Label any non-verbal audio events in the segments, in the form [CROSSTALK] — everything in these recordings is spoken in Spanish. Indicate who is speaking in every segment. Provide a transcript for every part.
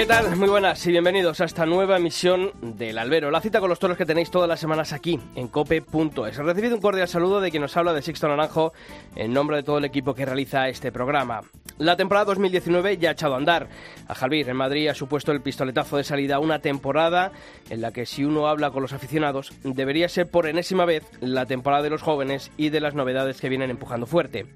Speaker 1: ¿Qué tal? Muy buenas y bienvenidos a esta nueva emisión del Albero, la cita con los toros que tenéis todas las semanas aquí en cope.es. Recibido un cordial saludo de quien nos habla de Sixto Naranjo en nombre de todo el equipo que realiza este programa. La temporada 2019 ya ha echado a andar. A Javier en Madrid ha supuesto el pistoletazo de salida una temporada en la que si uno habla con los aficionados debería ser por enésima vez la temporada de los jóvenes y de las novedades que vienen empujando fuerte.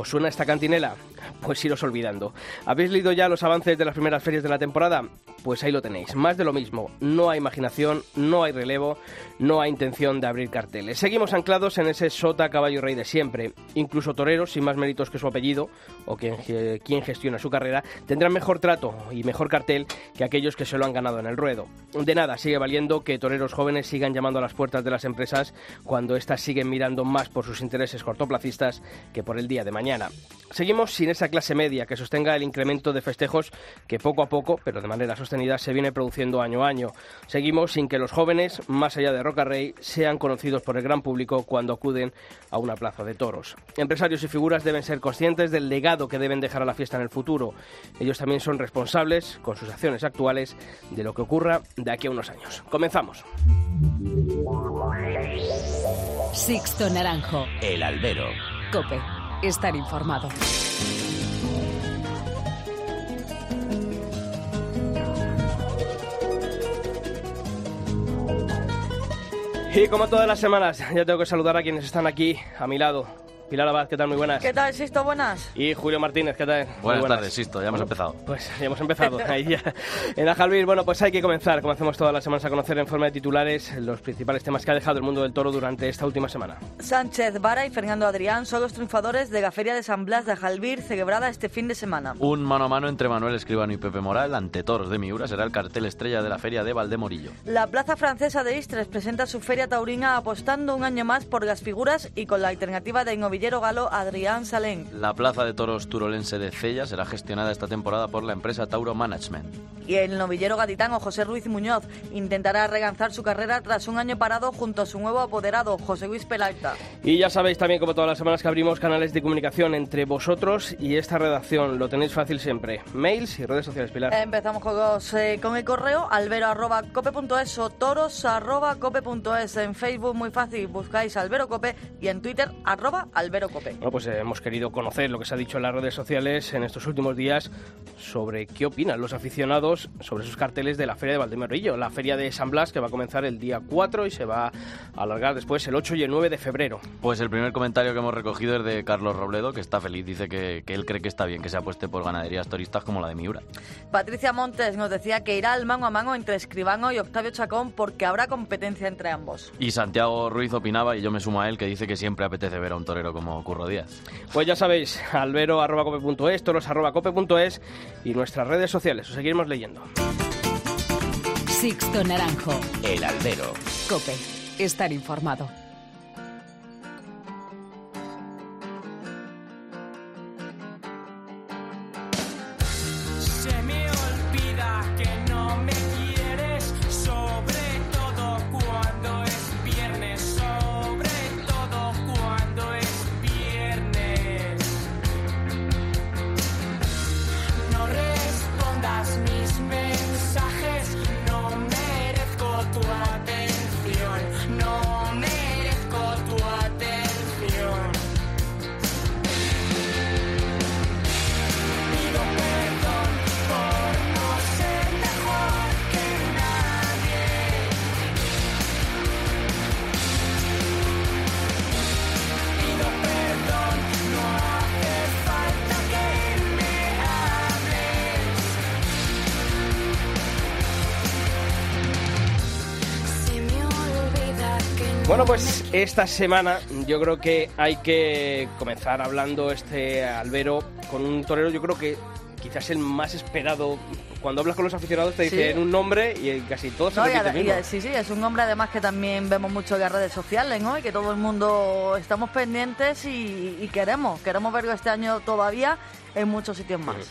Speaker 1: ¿Os suena esta cantinela? Pues iros olvidando. ¿Habéis leído ya los avances de las primeras ferias de la temporada? Pues ahí lo tenéis. Más de lo mismo. No hay imaginación, no hay relevo, no hay intención de abrir carteles. Seguimos anclados en ese sota caballo rey de siempre. Incluso toreros, sin más méritos que su apellido, o quien, quien gestiona su carrera, tendrán mejor trato y mejor cartel que aquellos que se lo han ganado en el ruedo. De nada sigue valiendo que toreros jóvenes sigan llamando a las puertas de las empresas cuando éstas siguen mirando más por sus intereses cortoplacistas que por el día de mañana. Seguimos sin esa clase media que sostenga el incremento de festejos que poco a poco, pero de manera sostenida, se viene produciendo año a año. Seguimos sin que los jóvenes, más allá de Roca Rey, sean conocidos por el gran público cuando acuden a una plaza de toros. Empresarios y figuras deben ser conscientes del legado que deben dejar a la fiesta en el futuro. Ellos también son responsables, con sus acciones actuales, de lo que ocurra de aquí a unos años. Comenzamos.
Speaker 2: Sixto Naranjo.
Speaker 3: El albero.
Speaker 2: Cope estar informado.
Speaker 1: Y como todas las semanas, ya tengo que saludar a quienes están aquí a mi lado. Pilar Abad, ¿qué tal? Muy buenas.
Speaker 4: ¿Qué tal, Sisto? Buenas.
Speaker 1: Y Julio Martínez, ¿qué tal?
Speaker 5: Buenas, tardes, Sisto, ya hemos empezado.
Speaker 1: Pues ya hemos empezado. [LAUGHS] Ahí ya. En Ajalvir, bueno, pues hay que comenzar, como hacemos todas las semanas, a conocer en forma de titulares los principales temas que ha dejado el mundo del toro durante esta última semana.
Speaker 4: Sánchez Vara y Fernando Adrián son los triunfadores de la Feria de San Blas de Ajalvir, celebrada este fin de semana.
Speaker 5: Un mano a mano entre Manuel Escribano y Pepe Moral ante toros de Miura será el cartel estrella de la Feria de Valdemorillo.
Speaker 4: La Plaza Francesa de Istres presenta su feria taurina apostando un año más por las figuras y con la alternativa de novillero galo Adrián
Speaker 5: la plaza de toros turolense de Cella será gestionada esta temporada por la empresa Tauro Management.
Speaker 4: Y el novillero gaditano José Ruiz Muñoz intentará reganzar su carrera tras un año parado junto a su nuevo apoderado, José Luis Pelaita.
Speaker 1: Y ya sabéis también, como todas las semanas, que abrimos canales de comunicación entre vosotros y esta redacción. Lo tenéis fácil siempre. Mails y redes sociales, Pilar.
Speaker 4: Empezamos con, eh, con el correo albero.cope.es o toros.cope.es. En Facebook, muy fácil, buscáis Albero Cope y en Twitter, arroba Albero Cope.
Speaker 1: Bueno, pues hemos querido conocer lo que se ha dicho en las redes sociales en estos últimos días sobre qué opinan los aficionados sobre sus carteles de la Feria de Valdemorillo, la Feria de San Blas que va a comenzar el día 4 y se va a alargar después el 8 y el 9 de febrero.
Speaker 5: Pues el primer comentario que hemos recogido es de Carlos Robledo, que está feliz, dice que, que él cree que está bien que se apueste por ganaderías turistas como la de Miura.
Speaker 4: Patricia Montes nos decía que irá al mano a mano entre Escribano y Octavio Chacón porque habrá competencia entre ambos.
Speaker 5: Y Santiago Ruiz opinaba, y yo me sumo a él, que dice que siempre apetece ver a un torero como Curro Díaz.
Speaker 1: Pues ya sabéis, albero.cope.es, toros.cope.es y nuestras redes sociales. Os seguiremos leyendo.
Speaker 2: Sixto Naranjo.
Speaker 3: El albero.
Speaker 2: Cope. Estar informado.
Speaker 1: Esta semana yo creo que hay que comenzar hablando este albero con un torero, yo creo que quizás el más esperado cuando hablas con los aficionados te
Speaker 4: Sí.
Speaker 1: dicen un nombre y casi todos se
Speaker 4: No, y
Speaker 1: el
Speaker 4: y, eh, sí, sí, es un hombre además que también vemos mucho en las redes sociales, ¿no? Y que todo el mundo estamos pendientes y, y queremos, queremos verlo este año todavía en muchos sitios más.
Speaker 5: Sí,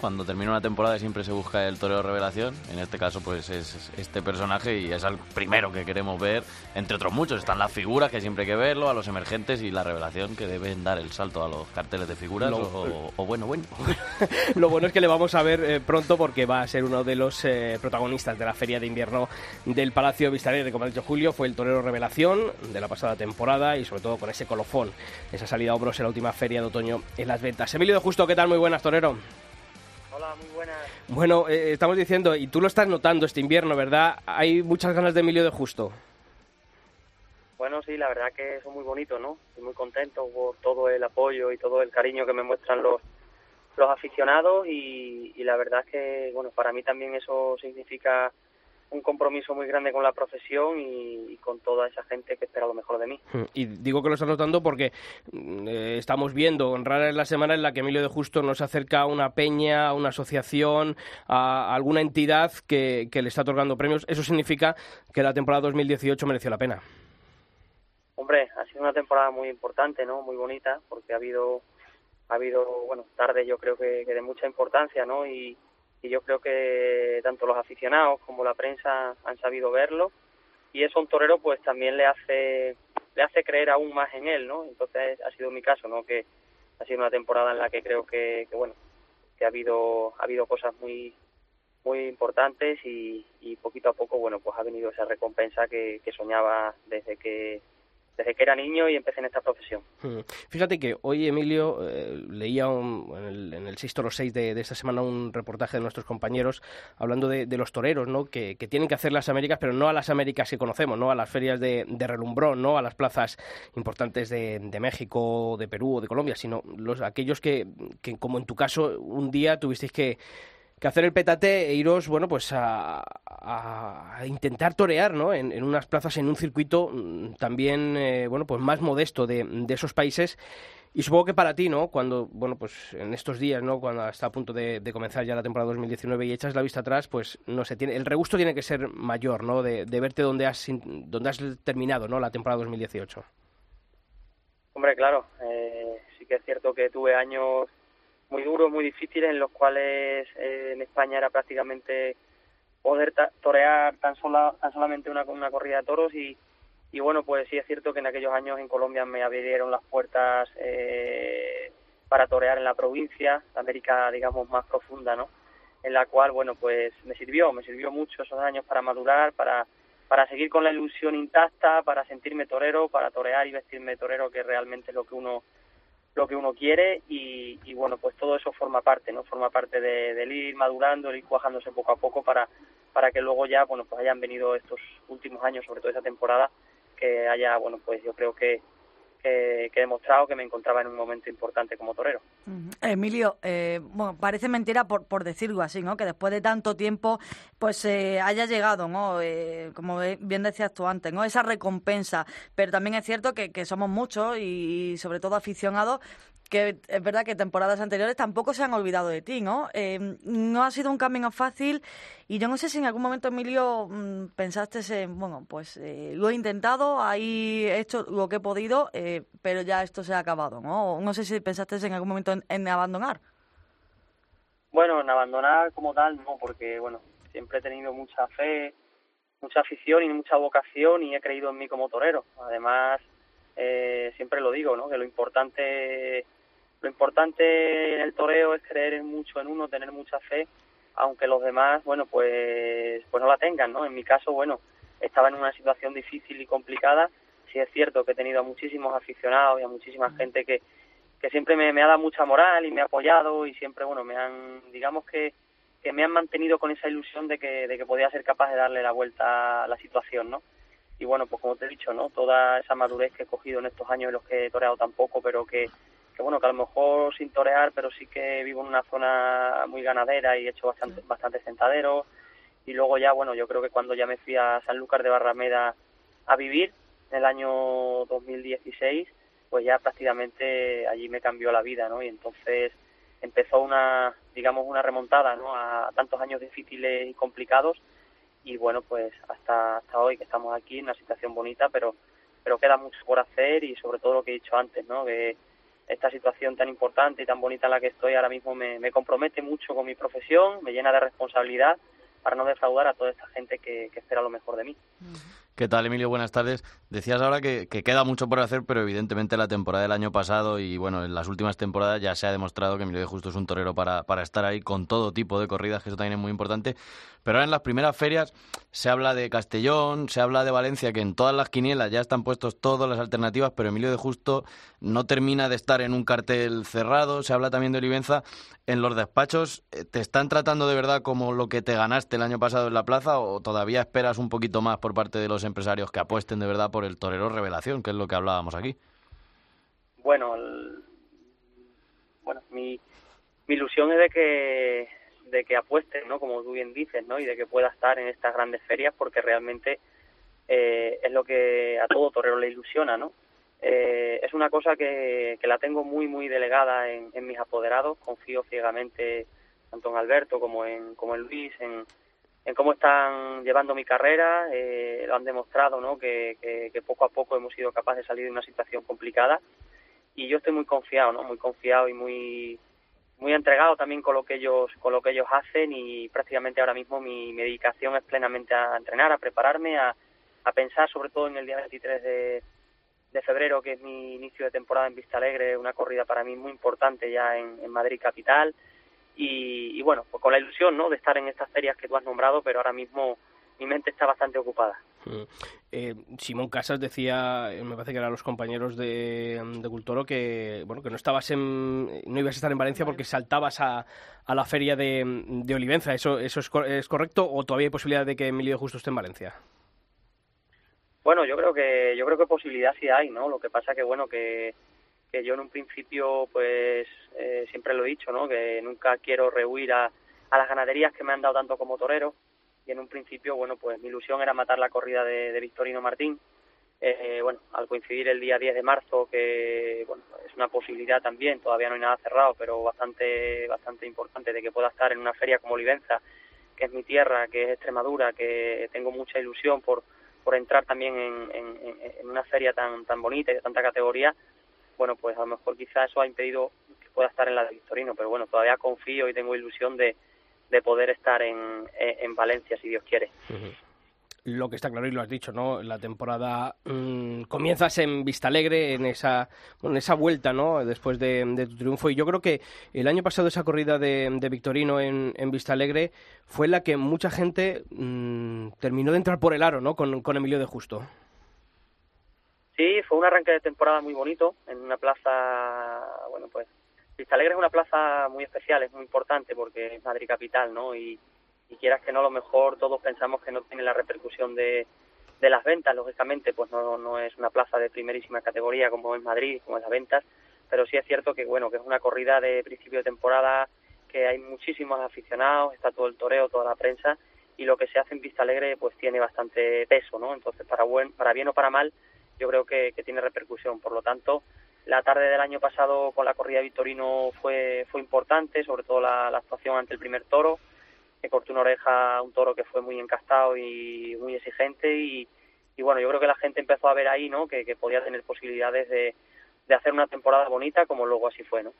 Speaker 5: cuando termina una temporada siempre se busca el torero revelación. En este caso, pues es este personaje y es el primero que queremos ver. Entre otros muchos, están las figuras que siempre hay que verlo, a los emergentes y la revelación que deben dar el salto a los carteles de figuras.
Speaker 1: Lo-
Speaker 5: o, o bueno, bueno. [LAUGHS]
Speaker 1: Lo bueno es que le vamos a ver eh, pronto porque va a ser uno de los eh, protagonistas de la feria de invierno del Palacio Vistalegre. Como ha dicho Julio, fue el torero revelación de la pasada temporada y sobre todo con ese colofón, esa salida a hombros en la última feria de otoño en las ventas. Emilio de Justo, ¿qué tal? Muy buenas, torero.
Speaker 6: Hola, muy buenas.
Speaker 1: Bueno, eh, estamos diciendo, y tú lo estás notando este invierno, ¿verdad? Hay muchas ganas de Emilio de Justo.
Speaker 6: Bueno, sí, la verdad que es muy bonito, ¿no? Estoy muy contento por todo el apoyo y todo el cariño que me muestran los los aficionados y, y la verdad es que, bueno, para mí también eso significa un compromiso muy grande con la profesión y, y con toda esa gente que espera lo mejor de mí.
Speaker 1: Y digo que lo estás notando porque mm, eh, estamos viendo, rara es la semana en la que Emilio de Justo nos acerca a una peña, a una asociación, a alguna entidad que, que le está otorgando premios. Eso significa que la temporada 2018 mereció la pena.
Speaker 6: Hombre, ha sido una temporada muy importante, ¿no? Muy bonita, porque ha habido, ha habido, bueno, tarde yo creo que, que de mucha importancia, ¿no? Y, y yo creo que tanto los aficionados como la prensa han sabido verlo y eso a un torero pues también le hace le hace creer aún más en él, ¿no? Entonces ha sido mi caso, ¿no? Que ha sido una temporada en la que creo que, que bueno, que ha habido ha habido cosas muy muy importantes y, y poquito a poco, bueno, pues ha venido esa recompensa que, que soñaba desde que desde que era niño y empecé en esta profesión.
Speaker 1: Mm. Fíjate que hoy, Emilio, eh, leía un- en, el, en el 6 Toro 6 de, esta semana un reportaje de nuestros compañeros hablando de, los toreros, ¿no? Que, que tienen que hacer las Américas, pero no a las Américas que conocemos, ¿no? A las ferias de, de relumbrón, ¿no? A las plazas importantes de, de México, de Perú o de Colombia, sino los aquellos que, que, como en tu caso, un día tuvisteis que que hacer el petate e iros, bueno, pues a, a- intentar torear, ¿no? En, en unas plazas, en un circuito mm, también, eh, bueno, pues más modesto de, de esos países. Y supongo que para ti, ¿no? Cuando, bueno, pues en estos días, ¿no? Cuando está a punto de, comenzar ya la temporada 2019 y echas la vista atrás, pues no sé, tiene, el regusto tiene que ser mayor, ¿no? De, de verte donde has, donde has terminado, ¿no? La temporada 2018.
Speaker 6: Hombre, claro, eh, sí que es cierto que tuve años muy duros, muy difíciles, en los cuales eh, en España era prácticamente poder torear tan, sola, solamente una, una corrida de toros y, y bueno, pues sí es cierto que en aquellos años en Colombia me abrieron las puertas eh, para torear en la provincia, la América, digamos, más profunda, ¿no? En la cual, bueno, pues me sirvió, me sirvió mucho esos años para madurar, para, para seguir con la ilusión intacta, para sentirme torero, para torear y vestirme torero, que realmente es lo que uno lo que uno quiere y, y bueno pues todo eso forma parte no forma parte de, del ir madurando el ir cuajándose poco a poco para para que luego ya bueno pues hayan venido estos últimos años sobre todo esa temporada que haya bueno pues yo creo que que, he demostrado que me encontraba en un momento importante como torero.
Speaker 4: Emilio, eh, bueno, parece mentira por, por decirlo así, ¿no? Que después de tanto tiempo, pues eh, haya llegado, ¿no? Eh, como bien decías tú antes, ¿no? Esa recompensa. Pero también es cierto que, somos muchos y sobre todo aficionados que es verdad que temporadas anteriores tampoco se han olvidado de ti, ¿no? Eh, no ha sido un camino fácil y yo no sé si en algún momento, Emilio, mm, pensaste en, bueno, pues eh, lo he intentado, ahí he hecho lo que he podido, eh, pero ya esto se ha acabado, ¿no? No sé si pensaste en algún momento en, en abandonar.
Speaker 6: Bueno, en abandonar como tal, no, porque bueno, siempre he tenido mucha fe, mucha afición y mucha vocación y he creído en mí como torero. Además, eh, siempre lo digo, ¿no? Que lo importante, lo importante en el toreo es creer en mucho en uno, tener mucha fe, aunque los demás, bueno, pues, pues no la tengan, ¿no? En mi caso, bueno, estaba en una situación difícil y complicada. Sí es cierto que he tenido a muchísimos aficionados y a muchísima gente que, que siempre me, me ha dado mucha moral y me ha apoyado y siempre, bueno, me han, digamos que, que me han mantenido con esa ilusión de que, de que podía ser capaz de darle la vuelta a la situación, ¿no? Y bueno, pues como te he dicho, ¿no? Toda esa madurez que he cogido en estos años en los que he toreado tampoco, pero que, que bueno, que a lo mejor sin torear, pero sí que vivo en una zona muy ganadera y he hecho bastante, bastante sentadero. Y luego ya, bueno, yo creo que cuando ya me fui a Sanlúcar de Barrameda a vivir, en el año 2016, pues ya prácticamente allí me cambió la vida, ¿no? Y entonces empezó una, digamos, una remontada ¿no? a tantos años difíciles y complicados y bueno, pues hasta, hasta hoy que estamos aquí en una situación bonita, pero, pero queda mucho por hacer y sobre todo lo que he dicho antes, ¿no? que esta situación tan importante y tan bonita en la que estoy ahora mismo me, me compromete mucho con mi profesión, me llena de responsabilidad para no defraudar a toda esta gente que espera lo mejor de mí.
Speaker 5: ¿Qué tal, Emilio? Buenas tardes. Decías ahora que, queda mucho por hacer, pero evidentemente la temporada del año pasado y bueno, en las últimas temporadas ya se ha demostrado que Emilio de Justo es un torero para, para estar ahí con todo tipo de corridas, que eso también es muy importante. Pero ahora en las primeras ferias se habla de Castellón, se habla de Valencia, que en todas las quinielas ya están puestos todas las alternativas, pero Emilio de Justo no termina de estar en un cartel cerrado. Se habla también de Olivenza. En los despachos, eh, ¿te están tratando de verdad como lo que te ganaste el año pasado en la plaza o todavía esperas un poquito más por parte de los empresarios que apuesten de verdad por el torero revelación, que es lo que hablábamos aquí?
Speaker 6: Bueno, bueno, mi, mi ilusión es de que de que apuesten, ¿no? Como tú bien dices, ¿no? Y de que pueda estar en estas grandes ferias porque realmente eh, es lo que a todo torero le ilusiona, ¿no? Eh, es una cosa que, que la tengo muy, muy delegada en, en mis apoderados. Confío ciegamente tanto en Alberto como en, como en Luis, en, en cómo están llevando mi carrera, eh, lo han demostrado, ¿no? Que, que, poco a poco hemos sido capaces de salir de una situación complicada y yo estoy muy confiado, ¿no? Muy confiado y muy muy entregado también con lo que ellos con lo que ellos hacen y prácticamente ahora mismo mi, dedicación es plenamente a entrenar, a prepararme, a, a pensar sobre todo en el día 23 de, de febrero, que es mi inicio de temporada en Vista Alegre, una corrida para mí muy importante ya en, en Madrid capital y, bueno, pues con la ilusión ¿no? de estar en estas ferias que tú has nombrado, pero ahora mismo mi mente está bastante ocupada.
Speaker 1: Mm. Eh, Simón Casas decía, eh, me parece que eran los compañeros de, de Cultoro, que bueno que no estabas en, no ibas a estar en Valencia porque saltabas a, a la feria de, de Olivenza. ¿Eso, eso es, es, correcto o todavía hay posibilidad de que Emilio Justo esté en Valencia?
Speaker 6: Bueno, yo creo que yo creo que posibilidad sí hay, ¿no? Lo que pasa que bueno que que yo en un principio pues eh, siempre lo he dicho, ¿no? Que nunca quiero rehuir a, a las ganaderías que me han dado tanto como torero y en un principio, bueno, pues mi ilusión era matar la corrida de, de Victorino Martín. Eh, bueno, al coincidir el día 10 de marzo, que bueno, es una posibilidad también, todavía no hay nada cerrado, pero bastante bastante importante de que pueda estar en una feria como Olivenza, que es mi tierra, que es Extremadura, que tengo mucha ilusión por, por entrar también en, en, en una feria tan, tan bonita y de tanta categoría, bueno, pues a lo mejor quizá eso ha impedido que pueda estar en la de Victorino, pero bueno, todavía confío y tengo ilusión de, de poder estar en, en Valencia, si Dios quiere.
Speaker 1: Lo que está claro y lo has dicho, ¿no? La temporada mmm, comienzas en Vista Alegre, en esa, en esa vuelta, ¿no? Después de, tu triunfo. Y yo creo que el año pasado esa corrida de, de Victorino en, en, Vista Alegre fue la que mucha gente mmm, terminó de entrar por el aro, ¿no? Con Emilio de Justo.
Speaker 6: Sí, fue un arranque de temporada muy bonito en una plaza, bueno, pues Vista Alegre es una plaza muy especial, es muy importante porque es Madrid capital, ¿no? Y, quieras que no, a lo mejor todos pensamos que no tiene la repercusión de, de las ventas, lógicamente, pues no, no es una plaza de primerísima categoría como es Madrid, como es las ventas, pero sí es cierto que, bueno, que es una corrida de principio de temporada, que hay muchísimos aficionados, está todo el toreo, toda la prensa, y lo que se hace en Vista Alegre pues tiene bastante peso, ¿no? Entonces, para, buen, para bien o para mal, yo creo que, que tiene repercusión. Por lo tanto, la tarde del año pasado con la corrida de Victorino fue, fue importante, sobre todo la, actuación ante el primer toro, que cortó una oreja a un toro que fue muy encastado y muy exigente y, bueno, yo creo que la gente empezó a ver ahí, ¿no? Que, que podía tener posibilidades de, de hacer una temporada bonita como luego así fue, ¿no?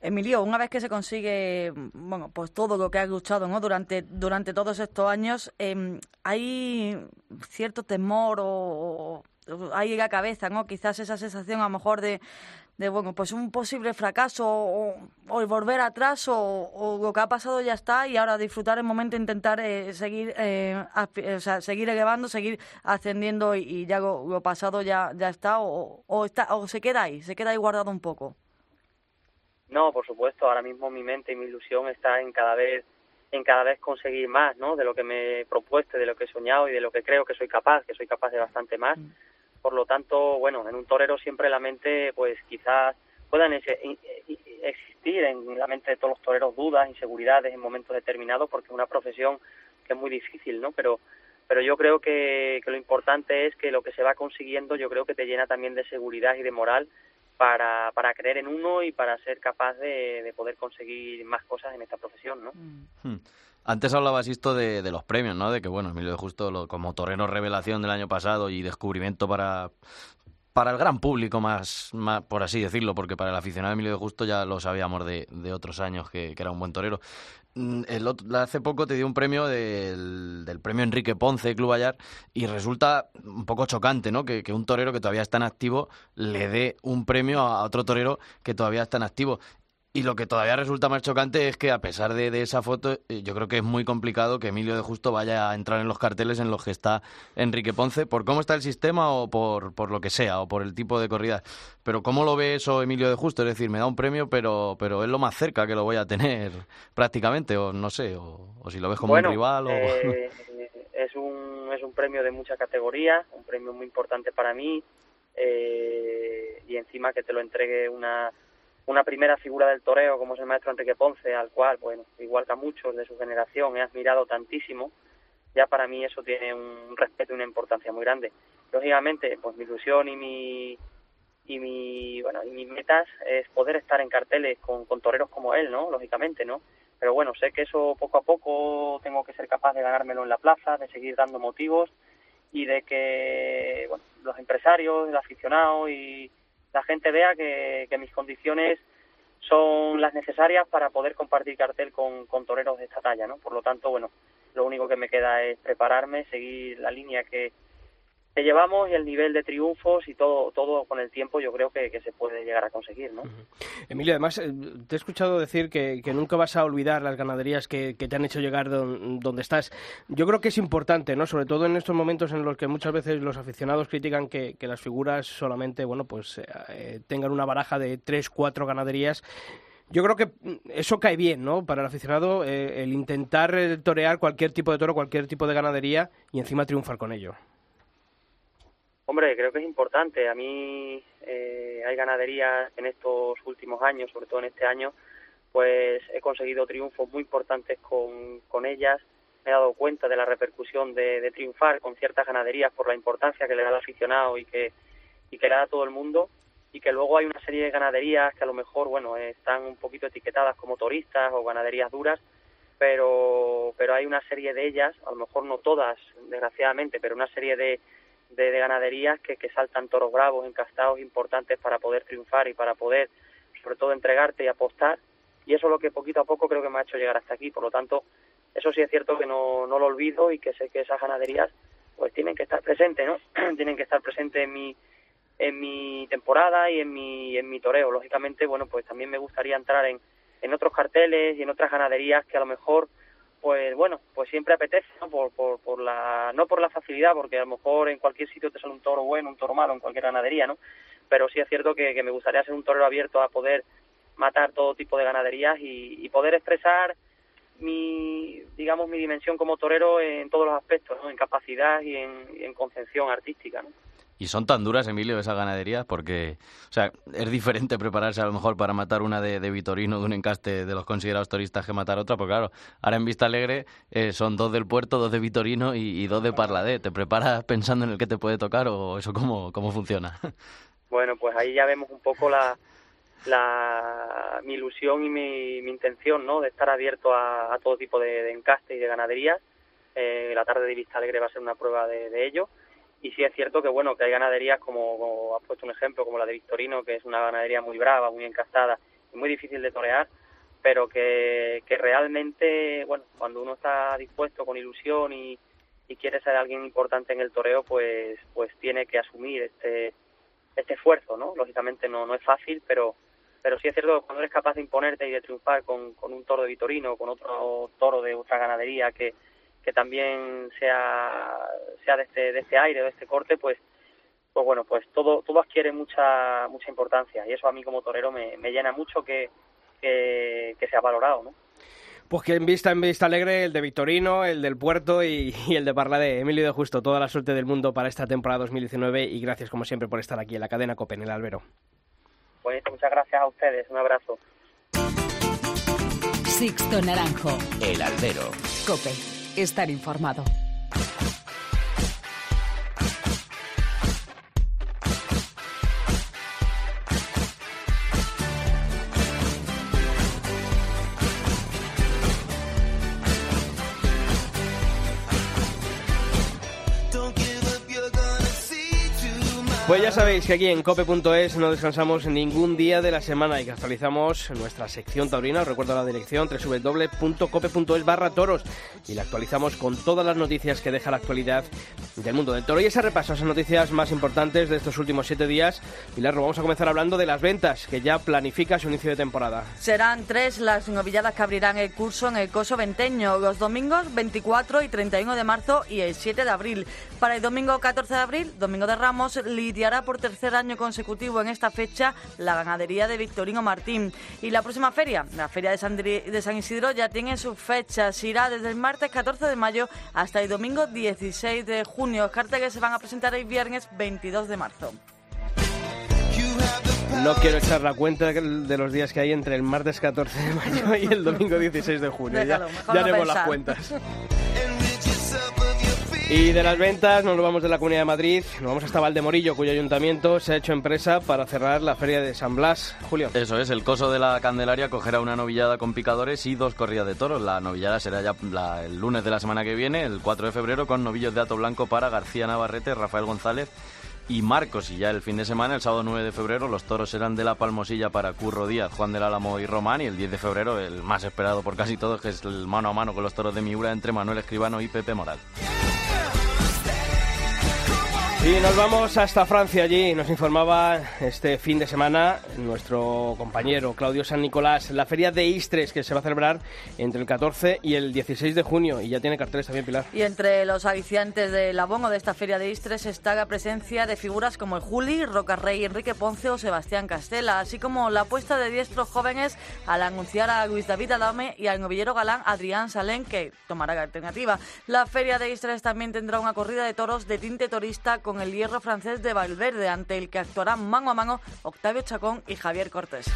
Speaker 4: Emilio, una vez que se consigue, bueno, pues todo lo que has luchado, ¿no? Durante, durante todos estos años, eh, ¿hay cierto temor o, en la cabeza, ¿no? Quizás esa sensación a lo mejor de, de bueno, pues un posible fracaso o, o volver atrás o, lo que ha pasado ya está y ahora disfrutar el momento, intentar eh, seguir, eh, o sea, seguir elevando, seguir ascendiendo y, ya lo, lo, pasado ya, ya está o, o está o se queda ahí, se queda ahí guardado un poco.
Speaker 6: No, por supuesto, ahora mismo mi mente y mi ilusión está en cada vez en cada vez conseguir más, ¿no? De lo que me he propuesto, de lo que he soñado y de lo que creo que soy capaz, que soy capaz de bastante más. Mm. Por lo tanto, bueno, en un torero siempre la mente, pues quizás puedan existir en la mente de todos los toreros dudas, inseguridades en momentos determinados, porque es una profesión que es muy difícil, ¿no? Pero pero yo creo que, que lo importante es que lo que se va consiguiendo, yo creo que te llena también de seguridad y de moral para, para creer en uno y para ser capaz de, de poder conseguir más cosas en esta profesión, ¿no?
Speaker 5: Hmm. Antes hablabas esto de, de, los premios, ¿no? De que, bueno, Emilio de Justo lo, como torero revelación del año pasado y descubrimiento para, para el gran público, más, más, por así decirlo, porque para el aficionado Emilio de Justo ya lo sabíamos de, de otros años que, era un buen torero. Mm, el otro, hace poco te dio un premio del, del premio Enrique Ponce, Club Bayar, y resulta un poco chocante, ¿no? Que, que, un torero que todavía está en activo le dé un premio a otro torero que todavía está en activo. Y lo que todavía resulta más chocante es que a pesar de, de, esa foto, eh, yo creo que es muy complicado que Emilio de Justo vaya a entrar en los carteles en los que está Enrique Ponce, por cómo está el sistema o por, por lo que sea, o por el tipo de corrida. Pero ¿cómo lo ve eso Emilio de Justo? Es decir, me da un premio, pero, pero es lo más cerca que lo voy a tener [LAUGHS] prácticamente, o no sé, o, o si lo ves como
Speaker 6: bueno,
Speaker 5: un rival. O...
Speaker 6: Eh, [LAUGHS] es, un, es un premio de mucha categoría, un premio muy importante para mí, eh, y encima que te lo entregue una una primera figura del toreo como es el maestro Enrique Ponce, al cual, bueno, igual que a muchos de su generación, he admirado tantísimo, ya para mí eso tiene un respeto y una importancia muy grande. Lógicamente, pues mi ilusión y mi y mi bueno y mis metas es poder estar en carteles con, con toreros como él, ¿no? Lógicamente, ¿no? Pero bueno, sé que eso poco a poco tengo que ser capaz de ganármelo en la plaza, de seguir dando motivos y de que bueno, los empresarios, el aficionado y la gente vea que, que, mis condiciones son las necesarias para poder compartir cartel con, con, toreros de esta talla, ¿no? Por lo tanto, bueno, lo único que me queda es prepararme, seguir la línea que, que llevamos y el nivel de triunfos y todo todo con el tiempo yo creo que, se puede llegar a conseguir, ¿no?
Speaker 1: Emilio, además eh, te he escuchado decir que, nunca vas a olvidar las ganaderías que, te han hecho llegar don, donde estás. Yo creo que es importante, ¿no? Sobre todo en estos momentos en los que muchas veces los aficionados critican que, las figuras solamente, bueno, pues eh, tengan una baraja de tres, cuatro ganaderías. Yo creo que eso cae bien, ¿no? Para el aficionado, eh, el intentar torear cualquier tipo de toro, cualquier tipo de ganadería y encima triunfar con ello.
Speaker 6: Hombre, creo que es importante. A mí eh, hay ganaderías en estos últimos años, sobre todo en este año, pues he conseguido triunfos muy importantes con, con ellas. Me he dado cuenta de la repercusión de, triunfar con ciertas ganaderías por la importancia que le da al aficionado y que, y que le da a todo el mundo. Y que luego hay una serie de ganaderías que a lo mejor, bueno, están un poquito etiquetadas como turistas o ganaderías duras, pero, pero hay una serie de ellas, a lo mejor no todas, desgraciadamente, pero una serie de, de, de ganaderías que, que, saltan toros bravos, encastados, importantes para poder triunfar y para poder, sobre todo, entregarte y apostar. Y eso es lo que poquito a poco creo que me ha hecho llegar hasta aquí. Por lo tanto, eso sí es cierto que no, no lo olvido y que sé que esas ganaderías pues tienen que estar presentes, ¿no? [CLEARS THROAT] tienen que estar presentes en mi en mi temporada y en mi en mi toreo. Lógicamente, bueno, pues también me gustaría entrar en en otros carteles y en otras ganaderías que a lo mejor pues bueno, pues siempre apetece, ¿no? Por, por, la, no por la facilidad, porque a lo mejor en cualquier sitio te sale un toro bueno, un toro malo, en cualquier ganadería, ¿no? Pero sí es cierto que, me gustaría ser un torero abierto a poder matar todo tipo de ganaderías y, poder expresar mi, digamos, mi dimensión como torero en todos los aspectos, ¿no? En capacidad y en, en concepción artística, ¿no?
Speaker 5: Y son tan duras, Emilio, esas ganaderías, porque, o sea, es diferente prepararse a lo mejor para matar una de, de Vitorino, de un encaste de los considerados turistas, que matar otra, porque claro, ahora en Vista Alegre eh, son dos del Puerto, dos de Vitorino y, y, dos de Parladé. ¿Te preparas pensando en el que te puede tocar o eso cómo, cómo funciona?
Speaker 6: Bueno, pues ahí ya vemos un poco la, la mi ilusión y mi, mi intención, ¿no? De estar abierto a, a todo tipo de, de encaste y de ganaderías. Eh, la tarde de Vista Alegre va a ser una prueba de, de ello y sí es cierto que bueno que hay ganaderías como, has puesto un ejemplo como la de Victorino que es una ganadería muy brava muy encastada y muy difícil de torear pero que, que realmente bueno cuando uno está dispuesto con ilusión y, y quiere ser alguien importante en el toreo pues pues tiene que asumir este este esfuerzo no lógicamente no no es fácil pero pero sí es cierto que cuando eres capaz de imponerte y de triunfar con, con un toro de Vitorino con otro toro de otra ganadería que que también sea sea de este de este aire de este corte pues pues bueno pues todo todo adquiere mucha mucha importancia y eso a mí como torero me, me llena mucho que, que, que sea valorado no
Speaker 1: pues que en vista en vista alegre el de Victorino, el del Puerto y, y el de Parladé. Emilio de Justo, toda la suerte del mundo para esta temporada 2019 y gracias como siempre por estar aquí en la cadena COPE en el Albero.
Speaker 6: Pues muchas gracias a ustedes, un abrazo.
Speaker 2: Sixto Naranjo.
Speaker 3: El Albero.
Speaker 2: COPE estar informado.
Speaker 1: Pues ya sabéis que aquí en cope.es no descansamos ningún día de la semana y que actualizamos nuestra sección taurina. Os recuerdo la dirección www.cope.es barra toros y la actualizamos con todas las noticias que deja la actualidad del mundo del toro. Y ese repaso a esas noticias más importantes de estos últimos siete días. Pilar, vamos a comenzar hablando de las ventas, que ya planifica su inicio de temporada.
Speaker 4: Serán tres las novilladas que abrirán el curso en el coso venteño, los domingos 24 y 31 de marzo y el 7 de abril. Para el domingo 14 de abril, domingo de Ramos, lidiará por tercer año consecutivo en esta fecha la ganadería de Victorino Martín. Y la próxima feria, la Feria de San, de San Isidro, ya tiene sus fechas. Irá desde el martes 14 de mayo hasta el domingo 16 de junio. Carteles se van a presentar el viernes 22 de marzo.
Speaker 1: No quiero echar la cuenta de los días que hay entre el martes 14 de mayo y el domingo 16 de junio.
Speaker 4: Déjalo,
Speaker 1: ya ya
Speaker 4: no
Speaker 1: haremos las cuentas. [LAUGHS] Y de las ventas nos vamos de la Comunidad de Madrid, nos vamos hasta Valdemorillo, cuyo ayuntamiento se ha hecho empresa para cerrar la feria de San Blas. Julio.
Speaker 5: Eso es, el coso de la Candelaria cogerá una novillada con picadores y dos corridas de toros. La novillada será ya el lunes de la semana que viene, el 4 de febrero, con novillos de ato blanco para García Navarrete, Rafael González y Marcos. Y ya el fin de semana, el sábado 9 de febrero, los toros serán de la Palmosilla para Curro Díaz, Juan del Álamo y Román. Y el 10 de febrero, el más esperado por casi todos, que es el mano a mano con los toros de Miura entre Manuel Escribano y Pepe Moral.
Speaker 1: Y nos vamos hasta Francia. Allí nos informaba este fin de semana nuestro compañero Claudio San Nicolás, la feria de Istres que se va a celebrar entre el 14 y el 16 de junio. Y ya tiene carteles también, Pilar.
Speaker 4: Y entre los aliciantes del abono de esta feria de Istres está la presencia de figuras como el Juli, Rocarrey, Enrique Ponce o Sebastián Castela, así como la apuesta de diestros jóvenes al anunciar a Luis David Adame y al novillero galán Adrián Salén, que tomará la alternativa. La feria de Istres también tendrá una corrida de toros de tinte torista con el hierro francés de Valverde, ante el que actuarán mano a mano Octavio Chacón y Javier Cortés.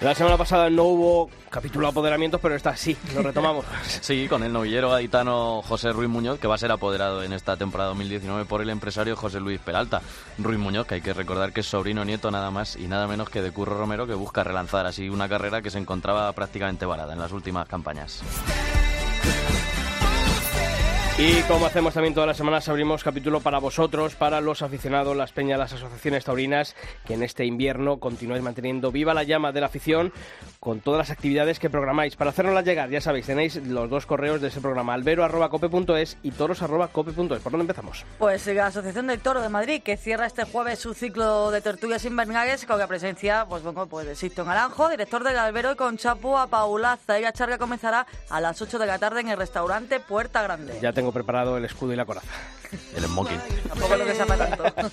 Speaker 1: La semana pasada no hubo capítulo de apoderamientos, pero esta sí, lo retomamos. [LAUGHS]
Speaker 5: Sí, con el novillero gaditano José Ruiz Muñoz, que va a ser apoderado en esta temporada 2019 por el empresario José Luis Peralta. Ruiz Muñoz, que hay que recordar que es sobrino nieto nada más y nada menos que de Curro Romero, que busca relanzar así una carrera que se encontraba prácticamente varada en las últimas campañas.
Speaker 1: Y como hacemos también todas las semanas, abrimos capítulo para vosotros, para los aficionados, las peñas, las asociaciones taurinas, que en este invierno continuáis manteniendo viva la llama de la afición con todas las actividades que programáis. Para hacernoslas llegar, ya sabéis, tenéis los dos correos de ese programa, albero.cope.es y toros.cope.es. ¿Por dónde empezamos?
Speaker 4: Pues la Asociación del Toro de Madrid, que cierra este jueves su ciclo de tertulias invernales con la presencia pues, bueno, pues de Sisto Naranjo, director del Albero, y con Chapu a Paulaza. Y la charla comenzará a las 8 de la tarde en el restaurante Puerta Grande.
Speaker 1: Ya tengo preparado el escudo y la coraza.
Speaker 5: El smoking.
Speaker 4: Tampoco lo que tanto. [LAUGHS]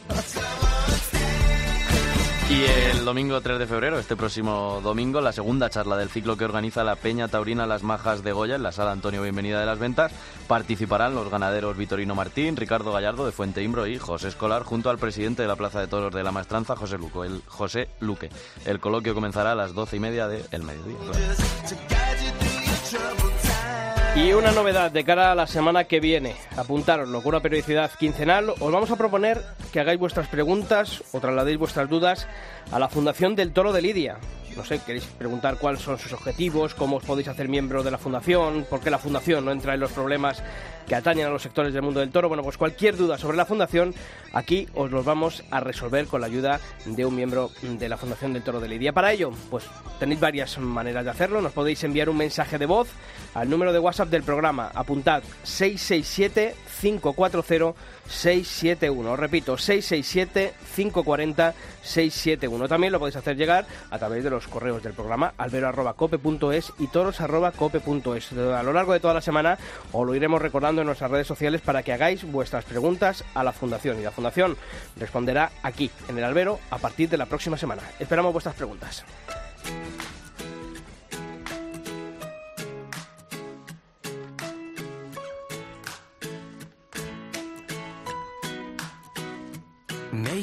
Speaker 5: Y el domingo 3 de febrero, este próximo domingo, la segunda charla del ciclo que organiza la Peña Taurina Las Majas de Goya en la sala Antonio Bienvenida de las Ventas. Participarán los ganaderos Vitorino Martín, Ricardo Gallardo de Fuente Imbro y José Escolar, junto al presidente de la Plaza de Toros de la Maestranza, José, Luco, el, José Luque. El coloquio comenzará a las doce y media del mediodía. claro.
Speaker 1: Y una novedad de cara a la semana que viene. Apuntaroslo con una periodicidad quincenal. Os vamos a proponer que hagáis vuestras preguntas o trasladéis vuestras dudas a la Fundación del Toro de Lidia. No sé, queréis preguntar cuáles son sus objetivos, cómo os podéis hacer miembro de la Fundación, por qué la Fundación no entra en los problemas que atañen a los sectores del mundo del toro. Bueno, pues cualquier duda sobre la Fundación, aquí os los vamos a resolver con la ayuda de un miembro de la Fundación del Toro de Lidia. Para ello, pues tenéis varias maneras de hacerlo. Nos podéis enviar un mensaje de voz al número de WhatsApp del programa. Apuntad 667 540 671. Os repito, 667 540 671. También lo podéis hacer llegar a través de los correos del programa albero.cope.es y toros.cope.es. A lo largo de toda la semana os lo iremos recordando en nuestras redes sociales para que hagáis vuestras preguntas a la Fundación y la Fundación responderá aquí, en el albero, a partir de la próxima semana. Esperamos vuestras preguntas.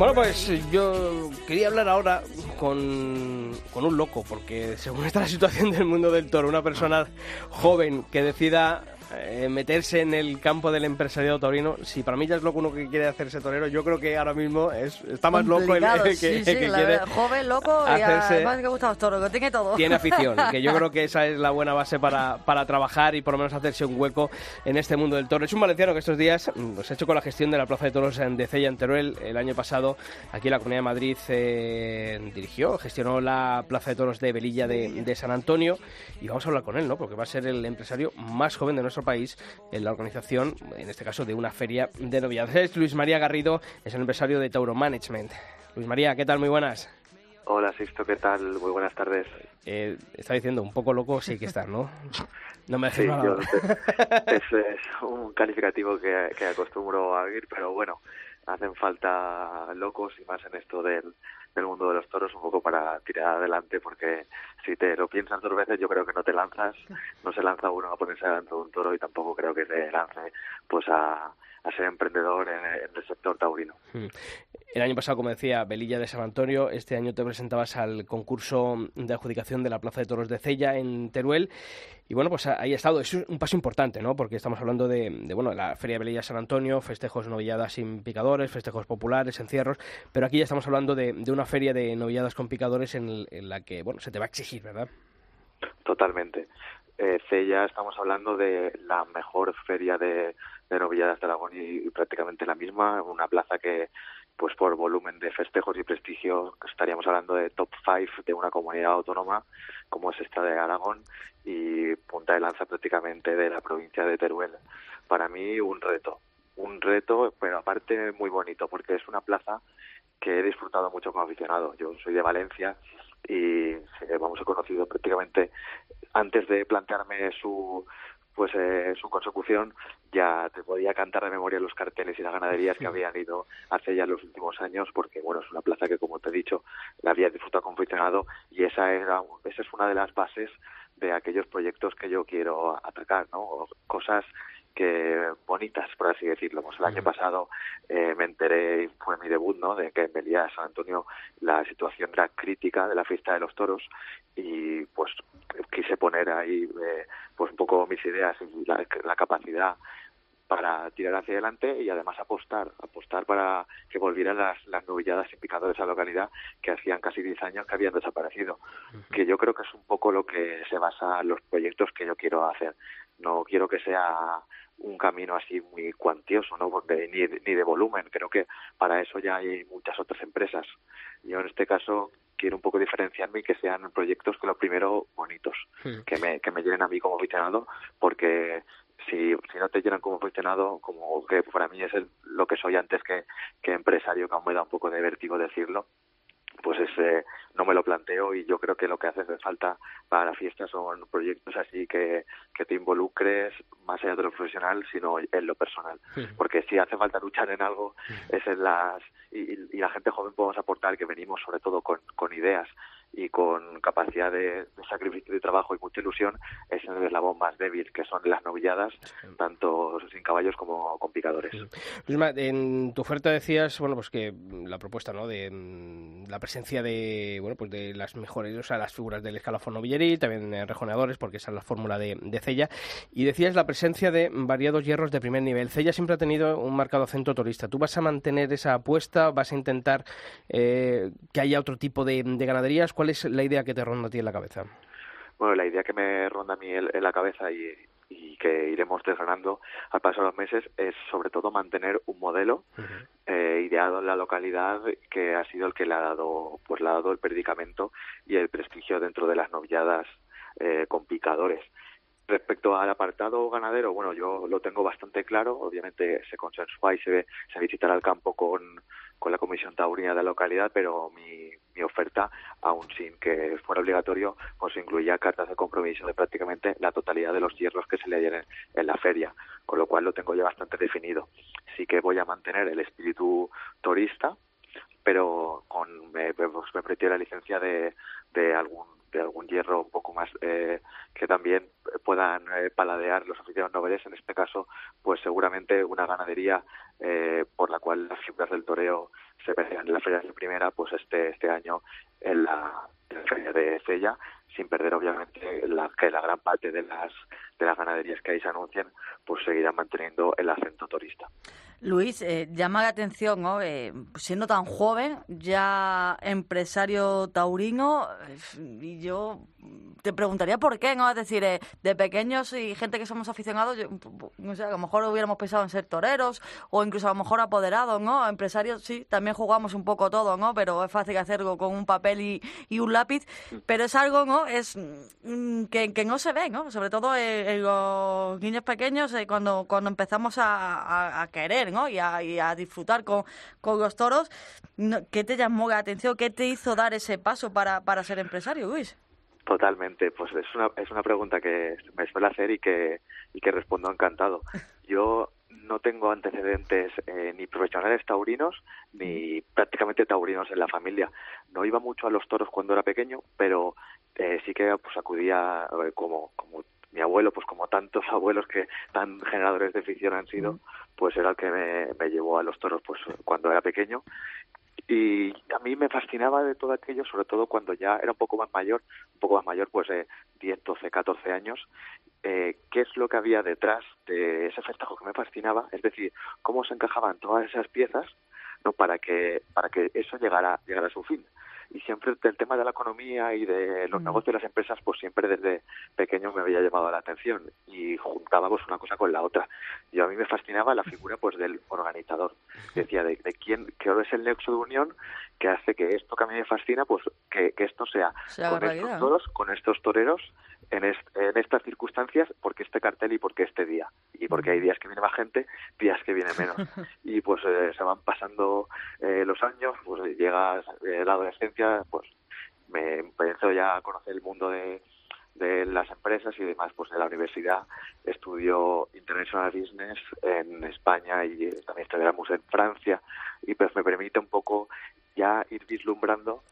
Speaker 1: Bueno, pues yo quería hablar ahora con, con, un loco, porque según [LAUGHS] está la situación del mundo del toro, una persona joven que decida eh, meterse en el campo del empresariado taurino, si para mí ya es loco uno que quiere hacerse torero, yo creo que ahora mismo es, está más loco el,
Speaker 4: Complicado,
Speaker 1: el que,
Speaker 4: sí,
Speaker 1: el
Speaker 4: sí,
Speaker 1: que
Speaker 4: la
Speaker 1: quiere
Speaker 4: verdad, joven, loco y además que gusta los toros, que tiene todo.
Speaker 1: tiene afición, [LAUGHS] que yo creo que esa es la buena base para, para trabajar y por lo menos hacerse un hueco en este mundo del toro. Es un valenciano que estos días mm, pues, ha hecho con la gestión de la Plaza de Toros de Cella en Teruel. El año pasado, aquí en la Comunidad de Madrid, eh, dirigió, gestionó la Plaza de Toros de Velilla de, de San Antonio y vamos a hablar con él, ¿no? Porque va a ser el empresario más joven de nuestro país en la organización, en este caso, de una feria de novedades. Es Luis María Garrido, es el empresario de Tauro Management. Luis María, ¿qué tal? Muy buenas.
Speaker 7: Hola Sixto, ¿qué tal? Muy buenas tardes.
Speaker 1: Eh, está diciendo, un poco loco sí que estar, ¿no? No me dejes
Speaker 7: Sí, yo es, es un calificativo que, que acostumbro a oír, pero bueno, hacen falta locos y más en esto del, del mundo de los toros un poco para tirar adelante porque si te lo piensas dos veces yo creo que no te lanzas, no se lanza uno a ponerse delante de un toro y tampoco creo que se lance pues a, a ser emprendedor en, en el sector taurino.
Speaker 1: Mm. El año pasado, como decía, Velilla de San Antonio. Este año te presentabas al concurso de adjudicación de la Plaza de Toros de Cella en Teruel. Y bueno, pues ahí ha estado. Es un paso importante, ¿no? Porque estamos hablando de, de, bueno, la Feria de Velilla de San Antonio, festejos novilladas sin picadores, festejos populares, encierros. Pero aquí ya estamos hablando de, de una feria de novilladas con picadores en, en la que, bueno, se te va a exigir, ¿verdad?
Speaker 7: Totalmente. Eh, Cella estamos hablando de la mejor feria de, de novilladas de Aragón y, y prácticamente la misma, una plaza que pues por volumen de festejos y prestigio estaríamos hablando de top 5 de una comunidad autónoma como es esta de Aragón y punta de lanza prácticamente de la provincia de Teruel. Para mí un reto, un reto, pero aparte muy bonito porque es una plaza que he disfrutado mucho como aficionado. Yo soy de Valencia y eh, vamos he conocido prácticamente antes de plantearme su pues eh, su consecución ya te podía cantar de memoria los carteles y las ganaderías que habían ido hace ya los últimos años porque bueno es una plaza que como te he dicho la había disfrutado como aficionado y esa era esa es una de las bases de aquellos proyectos que yo quiero atacar no O cosas que bonitas por así decirlo pues el año pasado eh, me enteré fue mi debut no de que en Belía de San Antonio la situación era crítica de la fiesta de los toros y pues quise poner ahí eh, pues un poco mis ideas y la, la capacidad para tirar hacia adelante y además apostar, apostar para que volvieran las, las novilladas sin picadores a la localidad que hacían casi 10 años que habían desaparecido. Que yo creo que es un poco lo que se basa en los proyectos que yo quiero hacer. No quiero que sea un camino así muy cuantioso, ¿no? Porque ni, ni de volumen. Creo que para eso ya hay muchas otras empresas. Yo en este caso quiero un poco diferenciarme y que sean proyectos que lo primero bonitos, que me, que me llenen a mí como aficionado, porque si, si no te llenan como aficionado, como que para mí es el, lo que soy antes que, que empresario, que aún me da un poco de vértigo decirlo, pues ese no me lo planteo y yo creo que lo que hace falta para la fiesta son proyectos así que, que te involucres más allá de lo profesional sino en lo personal. Porque si hace falta luchar en algo es en las y, y la gente joven podemos aportar que venimos sobre todo con, con ideas y con capacidad de, sacrificio de trabajo y mucha ilusión es el eslabón más débil que son las novilladas tanto sin caballos como con picadores.
Speaker 1: En tu oferta decías bueno pues que la propuesta no de la presencia de bueno pues de las mejores o sea las figuras del escalafón novilleril también eh, rejoneadores porque esa es la fórmula de, de Cella. Y decías la presencia de variados hierros de primer nivel. Cella siempre ha tenido un marcado acento turista. Tú vas a mantener esa apuesta vas a intentar eh, que haya otro tipo de ganaderías ¿Cuál es la idea que te ronda a ti en la cabeza?
Speaker 7: Bueno, la idea que me ronda a mí en la cabeza y, y que iremos desgranando al paso de los meses es sobre todo mantener un modelo uh -huh. eh, ideado en la localidad que ha sido el que le ha dado pues le ha dado el predicamento y el prestigio dentro de las novilladas eh, con picadores. Respecto al apartado ganadero, bueno, yo lo tengo bastante claro. Obviamente se consensúa y se, se visitará el campo con, con la Comisión Taurina de la localidad, pero mi, oferta, aún sin que fuera obligatorio, pues incluía cartas de compromiso de prácticamente la totalidad de los hierros que se le dieran en la feria, con lo cual lo tengo ya bastante definido. Sí que voy a mantener el espíritu turista, pero con me, pues me la licencia de algún de algún hierro un poco más eh, que también puedan eh, paladear los aficionados noveles en este caso pues seguramente una ganadería eh, por la cual las figuras del toreo se vean en la feria de primera pues este este año en la, en feria de Cella sin perder obviamente la, que la gran parte de las de las ganaderías que ahí se anuncian pues seguirán manteniendo el acento turista.
Speaker 4: Luis, eh, llama la atención, ¿no? Eh, siendo tan joven, ya empresario taurino, eh, y yo te preguntaría por qué, ¿no? Es decir, eh, de pequeños y gente que somos aficionados, yo, no sé, a lo mejor hubiéramos pensado en ser toreros o incluso a lo mejor apoderados, ¿no? Empresarios, sí, también jugamos un poco todo, ¿no? Pero es fácil hacerlo con un papel y, y un lápiz, pero es algo, ¿no? Es mm, que, que no se ve, ¿no? Sobre todo en, en los niños pequeños, eh, cuando, cuando empezamos a, a, a querer, Y a, y a disfrutar con, con los toros. ¿Qué te llamó la atención? ¿Qué te hizo dar ese paso para, para ser empresario, Luis?
Speaker 7: Totalmente, pues es una, es una pregunta que me suele hacer y que, y que respondo encantado. Yo no tengo antecedentes eh, ni profesionales taurinos ni prácticamente taurinos en la familia. No iba mucho a los toros cuando era pequeño, pero eh, sí que pues acudía eh, como mi abuelo, pues como tantos [LAUGHS] abuelos que tan generadores de ficción han sido, pues era el que me, me llevó a los toros pues cuando era pequeño. Y a mí me fascinaba de todo aquello, sobre todo cuando ya era un poco más mayor, un poco más mayor, pues eh, 10, 12, 14 años, eh, qué es lo que había detrás de ese festejo que me fascinaba, es decir, cómo se encajaban todas esas piezas no para que para que eso llegara llegara a su fin y siempre el tema de la economía y de los
Speaker 4: Mm.
Speaker 7: negocios de las empresas pues siempre desde pequeño me había llamado la atención y juntábamos una cosa con la otra. Y a mí me fascinaba la figura pues del organizador. Decía de, de quién que es el nexo de unión que hace que esto que a mí me fascina pues que, que esto sea
Speaker 4: Se haga
Speaker 7: con estos toros con estos toreros en, est- en estas circunstancias porque este cartel y porque este día. Y porque hay días que viene más gente días que viene menos. [LAUGHS] Y pues eh, se van pasando eh, los años pues llega eh, la adolescencia pues me empezó ya a conocer el mundo de, de las empresas y demás. Pues de la universidad estudio International Business en España y eh, también estudiamos en Francia. Y pues me permite un poco ya ir vislumbrando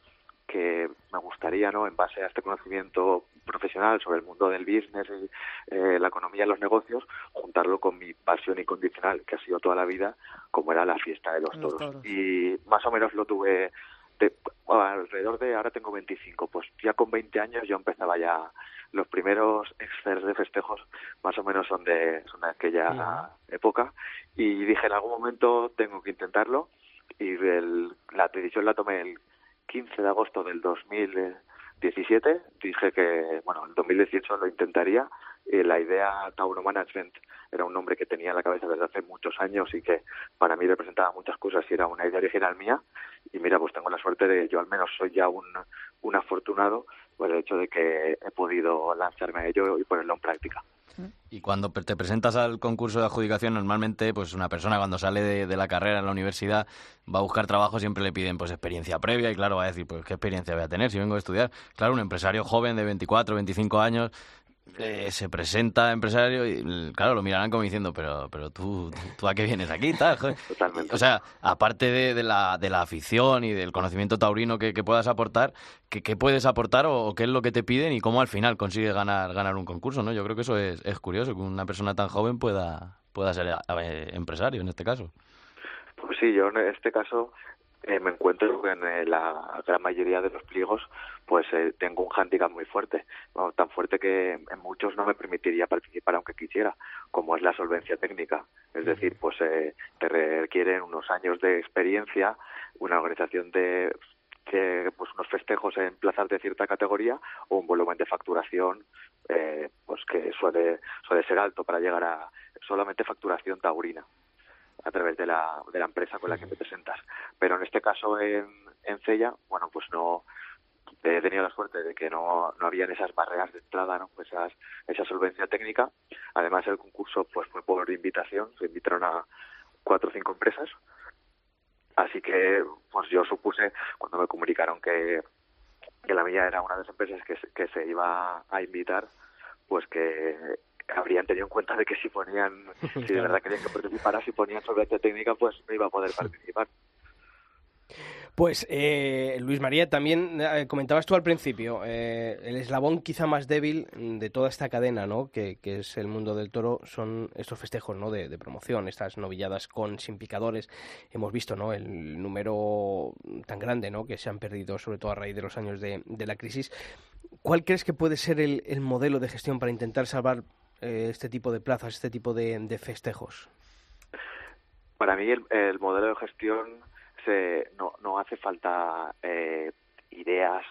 Speaker 7: que me gustaría, ¿no? En base a este conocimiento profesional sobre el mundo del business y eh, la economía y los negocios, juntarlo con mi pasión incondicional, que ha sido toda la vida, como era la fiesta de los
Speaker 4: Los
Speaker 7: toros.
Speaker 4: toros.
Speaker 7: Y más o menos lo tuve de- alrededor de, ahora tengo 25, pues ya con 20 años yo empezaba ya, los primeros excers de festejos más o menos son de, son de aquella época, y dije en algún momento tengo que intentarlo, y el- la decisión la tomé el 15 de agosto del 2017 dije que, bueno, en 2018 lo intentaría. Y la idea Tauro Management era un nombre que tenía en la cabeza desde hace muchos años y que para mí representaba muchas cosas y era una idea original mía. Y mira, pues tengo la suerte de, yo al menos soy ya un, un afortunado por el hecho de que he podido lanzarme a ello y ponerlo en práctica.
Speaker 5: Y cuando te presentas al concurso de adjudicación, normalmente, pues una persona cuando sale de, la carrera en la universidad va a buscar trabajo, siempre le piden pues experiencia previa y claro, va a decir, pues qué experiencia voy a tener si vengo a estudiar. Claro, un empresario joven de 24, 25 años eh, se presenta empresario y l- claro, lo mirarán como diciendo, pero pero tú, tú, tú a qué vienes aquí, tal, joder?". [LAUGHS]
Speaker 7: Totalmente.
Speaker 5: O sea, aparte de, de la, de la afición y del conocimiento taurino que, que puedas aportar, ¿qué, qué puedes aportar o, o qué es lo que te piden y cómo al final consigues ganar, ganar un concurso, ¿no? Yo creo que eso es, es curioso, que una persona tan joven pueda, pueda ser eh, empresario en este caso.
Speaker 7: Pues sí, yo en este caso eh, me encuentro que en eh, la gran mayoría de los pliegos pues eh, tengo un hándicap muy fuerte, Bueno, tan fuerte que en muchos no me permitiría participar aunque quisiera, como es la solvencia técnica. Es decir, pues eh, te requieren unos años de experiencia, una organización de que, pues unos festejos en plazas de cierta categoría o un volumen de facturación eh, pues que suele suele ser alto para llegar a solamente facturación taurina a través de la, de la empresa con la que te presentas. Pero en este caso en, en Cella, bueno, pues no he tenido la suerte de que no, no habían esas barreras de entrada, ¿no? Pues esas, esa solvencia técnica. Además el concurso pues fue por invitación, se invitaron a cuatro o cinco empresas. Así que pues yo supuse cuando me comunicaron que, que la mía era una de las empresas que, que se iba a invitar, pues que habrían tenido en cuenta de que si ponían, [LAUGHS] si de verdad querían que participara, si ponían solvencia técnica, pues no iba a poder participar.
Speaker 1: Pues eh, Luis María, también eh, comentabas tú al principio, eh, el eslabón quizá más débil de toda esta cadena, ¿no? Que, que es el mundo del toro, son estos festejos, ¿no? De, de, promoción, estas novilladas con sin picadores. Hemos visto, ¿no? El número tan grande, ¿no? Que se han perdido, sobre todo a raíz de los años de, de la crisis. ¿Cuál crees que puede ser el, el modelo de gestión para intentar salvar eh, este tipo de plazas, este tipo de, de festejos?
Speaker 7: Para mí el, el modelo de gestión se, no, no hace falta eh, ideas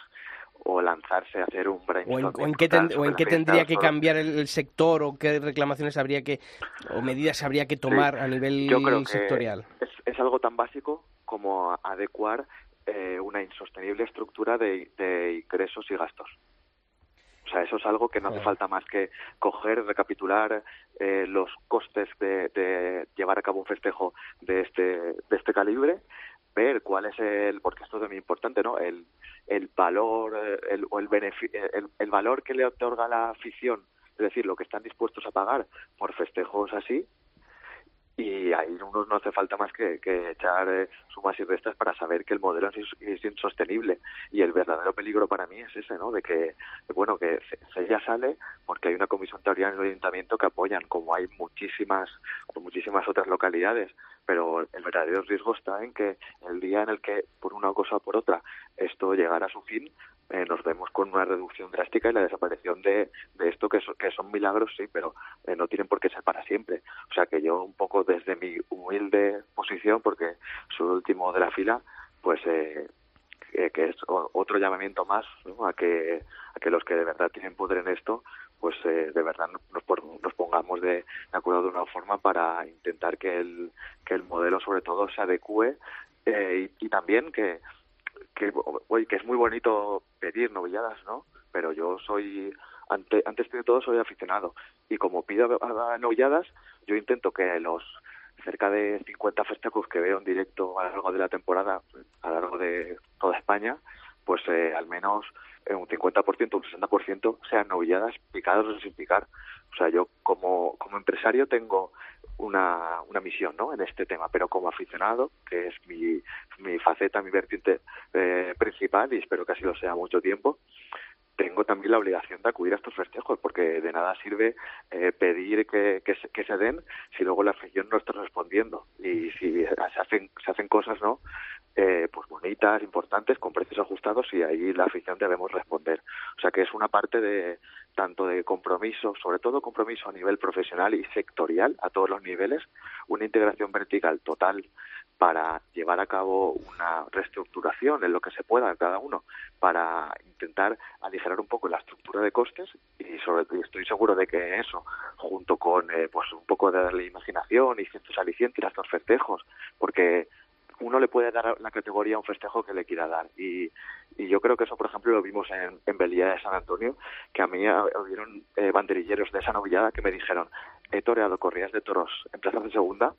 Speaker 7: o lanzarse a hacer un brainstorming.
Speaker 1: ¿O en, o en qué, ten, o en qué tendría que cambiar el, el, sector o qué reclamaciones habría que, o medidas habría que tomar
Speaker 7: sí,
Speaker 1: a nivel
Speaker 7: yo creo que
Speaker 1: sectorial?
Speaker 7: Es, es, algo tan básico como adecuar eh, una insostenible estructura de, de ingresos y gastos. O sea, eso es algo que no hace falta más que coger, recapitular eh, los costes de, de, llevar a cabo un festejo de este, de este calibre, ver cuál es el, porque esto es muy importante, ¿no? El, el valor eh, el, o el, el, el valor que le otorga la afición, es decir, lo que están dispuestos a pagar por festejos así, y ahí uno no hace falta más que, que echar eh, sumas y restas para saber que el modelo es, insostenible y el verdadero peligro para mí es ese, ¿no? De que, bueno, que ella sale porque hay una comisión teoría en el ayuntamiento que apoyan, como hay muchísimas, muchísimas otras localidades, pero el verdadero riesgo está en que el día en el que, por una cosa o por otra, esto llegara a su fin, eh, nos vemos con una reducción drástica y la desaparición de, de esto que, so, que son milagros, sí, pero eh, no tienen por qué ser para siempre. O sea que yo un poco desde mi humilde posición, porque soy el último de la fila, pues eh, que es otro llamamiento más a que a que los que de verdad tienen poder en esto pues eh, de verdad nos, nos pongamos de, acuerdo de una forma para intentar que el que el modelo sobre todo se adecue eh, y, también que que es muy bonito pedir novilladas no pero yo soy ante, antes de todo soy aficionado y como pido novilladas yo intento que los cerca de 50 festejos que veo en directo a lo largo de la temporada, a lo largo de toda España, pues eh, al menos un 50%, un 60% sean novilladas picadas o sin picar. O sea, yo como, como empresario tengo una, una misión ¿no? en este tema, pero como aficionado, que es mi, mi faceta, mi vertiente eh, principal, y espero que así lo sea mucho tiempo, tengo también la obligación de acudir a estos festejos, porque de nada sirve eh, pedir que, se, que, se, den si luego la afición no está respondiendo. Y si se hacen, se hacen cosas, ¿no? Eh, pues bonitas, importantes, con precios ajustados, y ahí la afición debemos responder. O sea que es una parte de tanto de compromiso, sobre todo compromiso a nivel profesional y sectorial, a todos los niveles, una integración vertical total para llevar a cabo una reestructuración en lo que se pueda cada uno para intentar aligerar un poco la estructura de costes y sobre y estoy seguro de que eso junto con eh, pues un poco de darle imaginación y ciertos alicientes a estos festejos porque uno le puede dar la categoría a un festejo que le quiera dar. Y, yo creo que eso, por ejemplo, lo vimos en, en Belía de San Antonio, que a mí hubieron eh, banderilleros de esa novillada que me dijeron, he toreado corridas de toros en plazas de segunda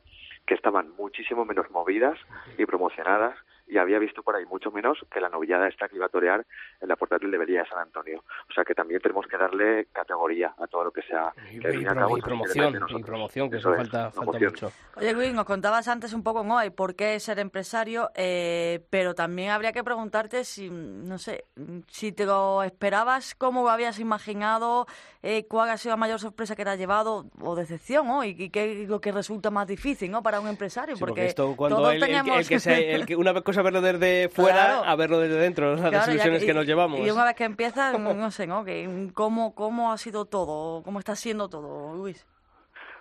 Speaker 7: que estaban muchísimo menos movidas y promocionadas y había visto por ahí mucho menos que la novillada esta que iba a torear en la portátil de Belía de San Antonio. O sea que también tenemos que darle categoría a todo lo que sea.
Speaker 1: Y,
Speaker 7: que
Speaker 1: y, a cabo, y promoción, y promoción, que eso, eso falta, falta mucho.
Speaker 4: Oye, Luis, nos contabas antes un poco, ¿no? por qué ser empresario, eh, pero también habría que preguntarte si, no sé, si te lo esperabas, cómo lo habías imaginado, eh, cuál ha sido la mayor sorpresa que te ha llevado o decepción, ¿no? Y, y qué es lo que resulta más difícil, ¿no? Para un empresario,
Speaker 1: sí,
Speaker 4: porque,
Speaker 1: porque esto cuando todos el, teníamos... el, el, que se, el que [LAUGHS] una cosa verlo desde fuera claro. a verlo desde dentro, las claro, desilusiones que, que, nos llevamos.
Speaker 4: Y una vez que empieza, [LAUGHS] no sé, ¿no? Que, ¿cómo, ¿Cómo ha sido todo? ¿Cómo está siendo todo, Luis?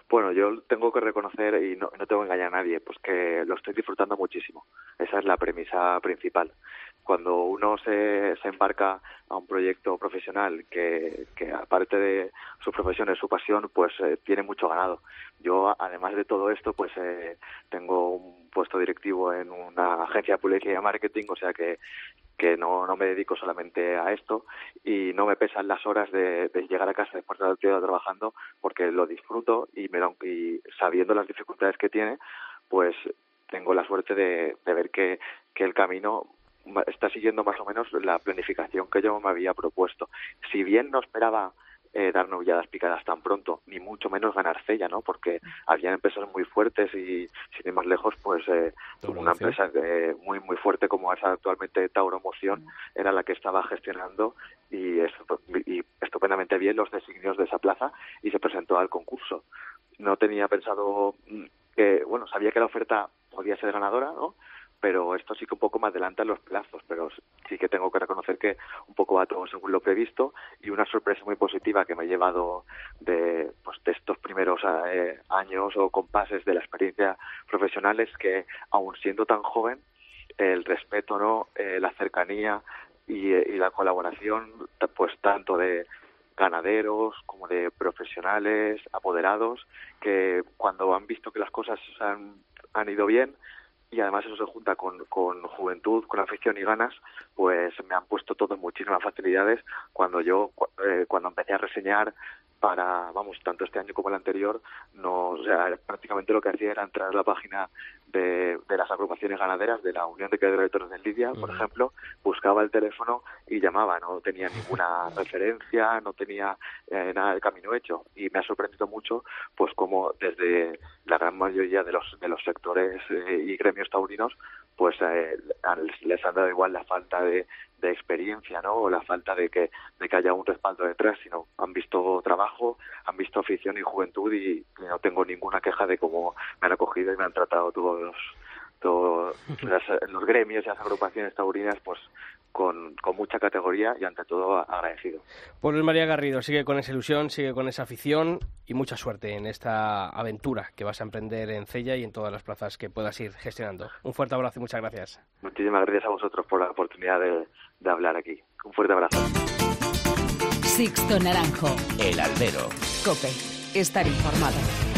Speaker 7: Bueno, yo tengo que reconocer, y no, no tengo que engañar a nadie, pues que lo estoy disfrutando muchísimo. Esa es la premisa principal. Cuando uno se, embarca a un proyecto profesional que, aparte de su profesión, es su pasión, pues eh, tiene mucho ganado. Yo, además de todo esto, pues eh, tengo un puesto directivo en una agencia de publicidad y marketing, o sea que, que no, no me dedico solamente a esto y no me pesan las horas de, llegar a casa después de haber trabajando porque lo disfruto y, me, y sabiendo las dificultades que tiene, pues tengo la suerte de, de ver que, que el camino está siguiendo más o menos la planificación que yo me había propuesto. Si bien no esperaba eh, dar novilladas picadas tan pronto, ni mucho menos ganar Cella, ¿no? Porque habían empresas muy fuertes y, sin ir más lejos, pues eh, una empresa eh, muy muy fuerte como es actualmente Tauro Moción era la que estaba gestionando y, y estupendamente bien los designios de esa plaza y se presentó al concurso. No tenía pensado mm, que, bueno, sabía que la oferta podía ser ganadora, ¿no? Pero esto sí que un poco me adelanta los plazos, pero sí que tengo que reconocer que un poco va todo según lo previsto y una sorpresa muy positiva que me he llevado de, pues, de estos primeros eh, años o compases de la experiencia profesional es que aun siendo tan joven el respeto, no, eh, la cercanía y, y la colaboración, pues tanto de ganaderos como de profesionales, apoderados, que cuando han visto que las cosas han, han ido bien, y además eso se junta con, con juventud, con afición y ganas, pues me han puesto todos muchísimas facilidades cuando yo, eh, cuando empecé a reseñar para, vamos, tanto este año como el anterior, no, o sea, prácticamente lo que hacía era entrar a la página de, de las agrupaciones ganaderas de la Unión de Criadores de Lidia, por ejemplo, buscaba el teléfono y llamaba, no tenía ninguna [LAUGHS] referencia, no tenía eh, nada de camino hecho. Y me ha sorprendido mucho, pues como desde la gran mayoría de los de los sectores eh, y gremios taurinos, pues eh, les han dado igual la falta de, de experiencia, ¿no? O la falta de que, de que haya un respaldo detrás, sino han visto trabajo, han visto afición y juventud y, no tengo ninguna queja de cómo me han acogido y me han tratado todos los, todos [LAUGHS] los gremios y las agrupaciones taurinas, pues con, con, mucha categoría y ante todo agradecido.
Speaker 1: Pues Luis María Garrido sigue con esa ilusión, sigue con esa afición y mucha suerte en esta aventura que vas a emprender en Cella y en todas las plazas que puedas ir gestionando. Un fuerte abrazo y muchas gracias.
Speaker 7: Muchísimas gracias a vosotros por la oportunidad de, de hablar aquí. Un fuerte abrazo.
Speaker 2: Sixto Naranjo.
Speaker 3: El Albero.
Speaker 2: Cope. Estar informado.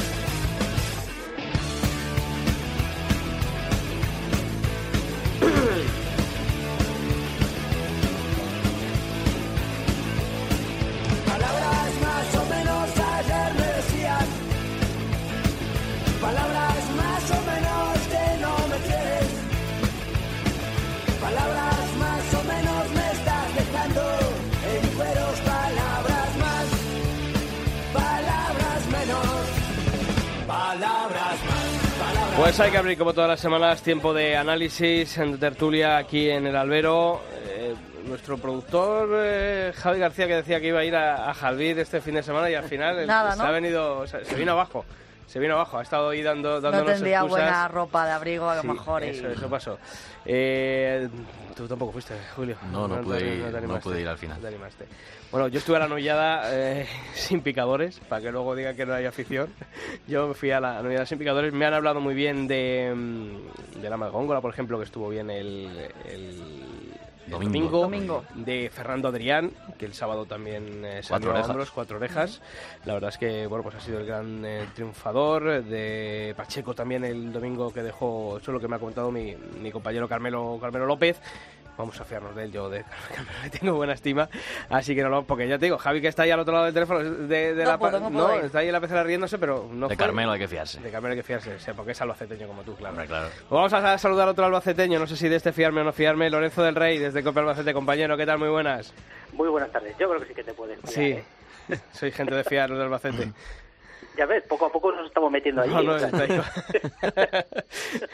Speaker 8: Palabras
Speaker 1: Pues hay que abrir como todas las semanas tiempo de análisis en tertulia aquí en el Albero. Eh, nuestro productor eh, Javi García que decía que iba a ir a, a este fin de semana y al final el-
Speaker 4: Nada,
Speaker 1: se
Speaker 4: ¿no?
Speaker 1: ha venido, se, se vino abajo. Se vino abajo, ha estado ahí dando,
Speaker 4: No
Speaker 1: dándonos
Speaker 4: tendría
Speaker 1: excusas.
Speaker 4: buena ropa de abrigo a lo
Speaker 1: Sí,
Speaker 4: mejor. y-
Speaker 1: Eso, eso pasó. Eh, tú tampoco fuiste, Julio.
Speaker 5: No, no
Speaker 1: te-
Speaker 5: pude ir- no pude ir al final.
Speaker 1: no te animaste. Bueno, yo estuve a la novillada eh, [LAUGHS] sin picadores, para que luego diga que no hay afición. Yo me fui a la novillada sin picadores. Me han hablado muy bien de, mm, de la Magóngola, por ejemplo, que estuvo bien el
Speaker 5: Domingo.
Speaker 4: Domingo.
Speaker 1: De Fernando Adrián, que el sábado también eh, salió
Speaker 5: Cuatro orejas.
Speaker 1: hombros, cuatro orejas. La verdad es que bueno, pues ha sido el gran eh, triunfador. De Pacheco también el domingo que dejó, eso es lo que me ha comentado mi, mi compañero Carmelo, Carmelo López. Vamos a fiarnos de él, yo de [LAUGHS] Carmelo le tengo buena estima. Así que no lo, porque ya te digo, Javi que está ahí al otro lado del teléfono, de, de
Speaker 4: No
Speaker 1: la
Speaker 4: puedo, no puedo
Speaker 1: está ahí en la pecera riéndose, pero no
Speaker 5: De
Speaker 1: fue.
Speaker 5: Carmelo hay que fiarse.
Speaker 1: De Carmelo hay que fiarse, o sea, porque es albaceteño como tú, claro.
Speaker 5: Hombre, claro.
Speaker 1: Pues vamos a saludar a otro albaceteño, no sé si de este fiarme o no fiarme, Lorenzo del Rey, desde Copa Albacete, compañero, ¿qué tal? Muy buenas.
Speaker 9: Muy buenas tardes. Yo creo que sí que te puedes fiar,
Speaker 1: Sí,
Speaker 9: ¿eh? [LAUGHS]
Speaker 1: soy gente de fiar, los de Albacete. [LAUGHS]
Speaker 9: Ya ves, poco a poco nos estamos metiendo allí.
Speaker 1: No, no,
Speaker 9: o sea.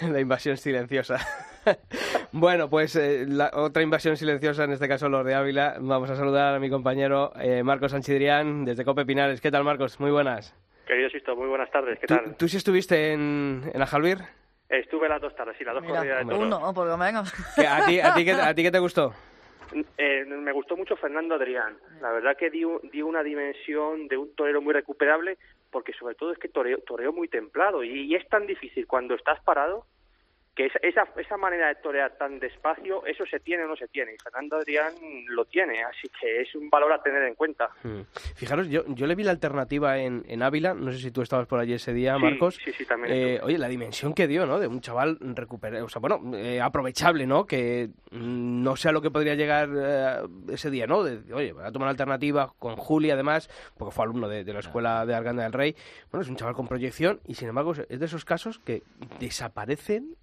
Speaker 1: la invasión silenciosa. [LAUGHS] bueno, pues eh, la otra invasión silenciosa, en este caso los de Ávila. Vamos a saludar a mi compañero eh, Marcos Sanchidrián, desde Cope Pinares. ¿Qué tal, Marcos? Muy buenas.
Speaker 10: Querido Sisto, muy buenas tardes. ¿Qué
Speaker 1: ¿Tú,
Speaker 10: tal?
Speaker 1: tú sí estuviste en, en Ajalbir?
Speaker 10: Estuve las dos tardes, sí, las dos
Speaker 4: Mira,
Speaker 10: corridas de toros.
Speaker 4: uno, por lo menos.
Speaker 1: ¿Qué- ¿A ti, a, ti, qué, ¿A ti qué te gustó?
Speaker 10: Eh, me gustó mucho Fernando Adrián. La verdad que dio, dio una dimensión de un torero muy recuperable, porque sobre todo es que toreó, toreó muy templado. Y, y es tan difícil cuando estás parado que esa, esa, esa manera de torear tan despacio, eso se tiene o no se tiene. Y Fernando Adrián lo tiene, así que es un valor a tener en cuenta.
Speaker 1: Mm. Fijaros, yo, yo le vi la alternativa en, en Ávila, no sé si tú estabas por allí ese día,
Speaker 10: Sí,
Speaker 1: Marcos.
Speaker 10: sí, sí, también
Speaker 1: Eh, oye, la dimensión que dio, ¿no? De un chaval recuperado, o sea, bueno, eh, aprovechable, ¿no? Que no sea lo que podría llegar eh, ese día, ¿no? De, oye, voy a tomar alternativa con Juli, además, porque fue alumno de, de la escuela de Arganda del Rey. Bueno, es un chaval con proyección y, sin embargo, es de esos casos que desaparecen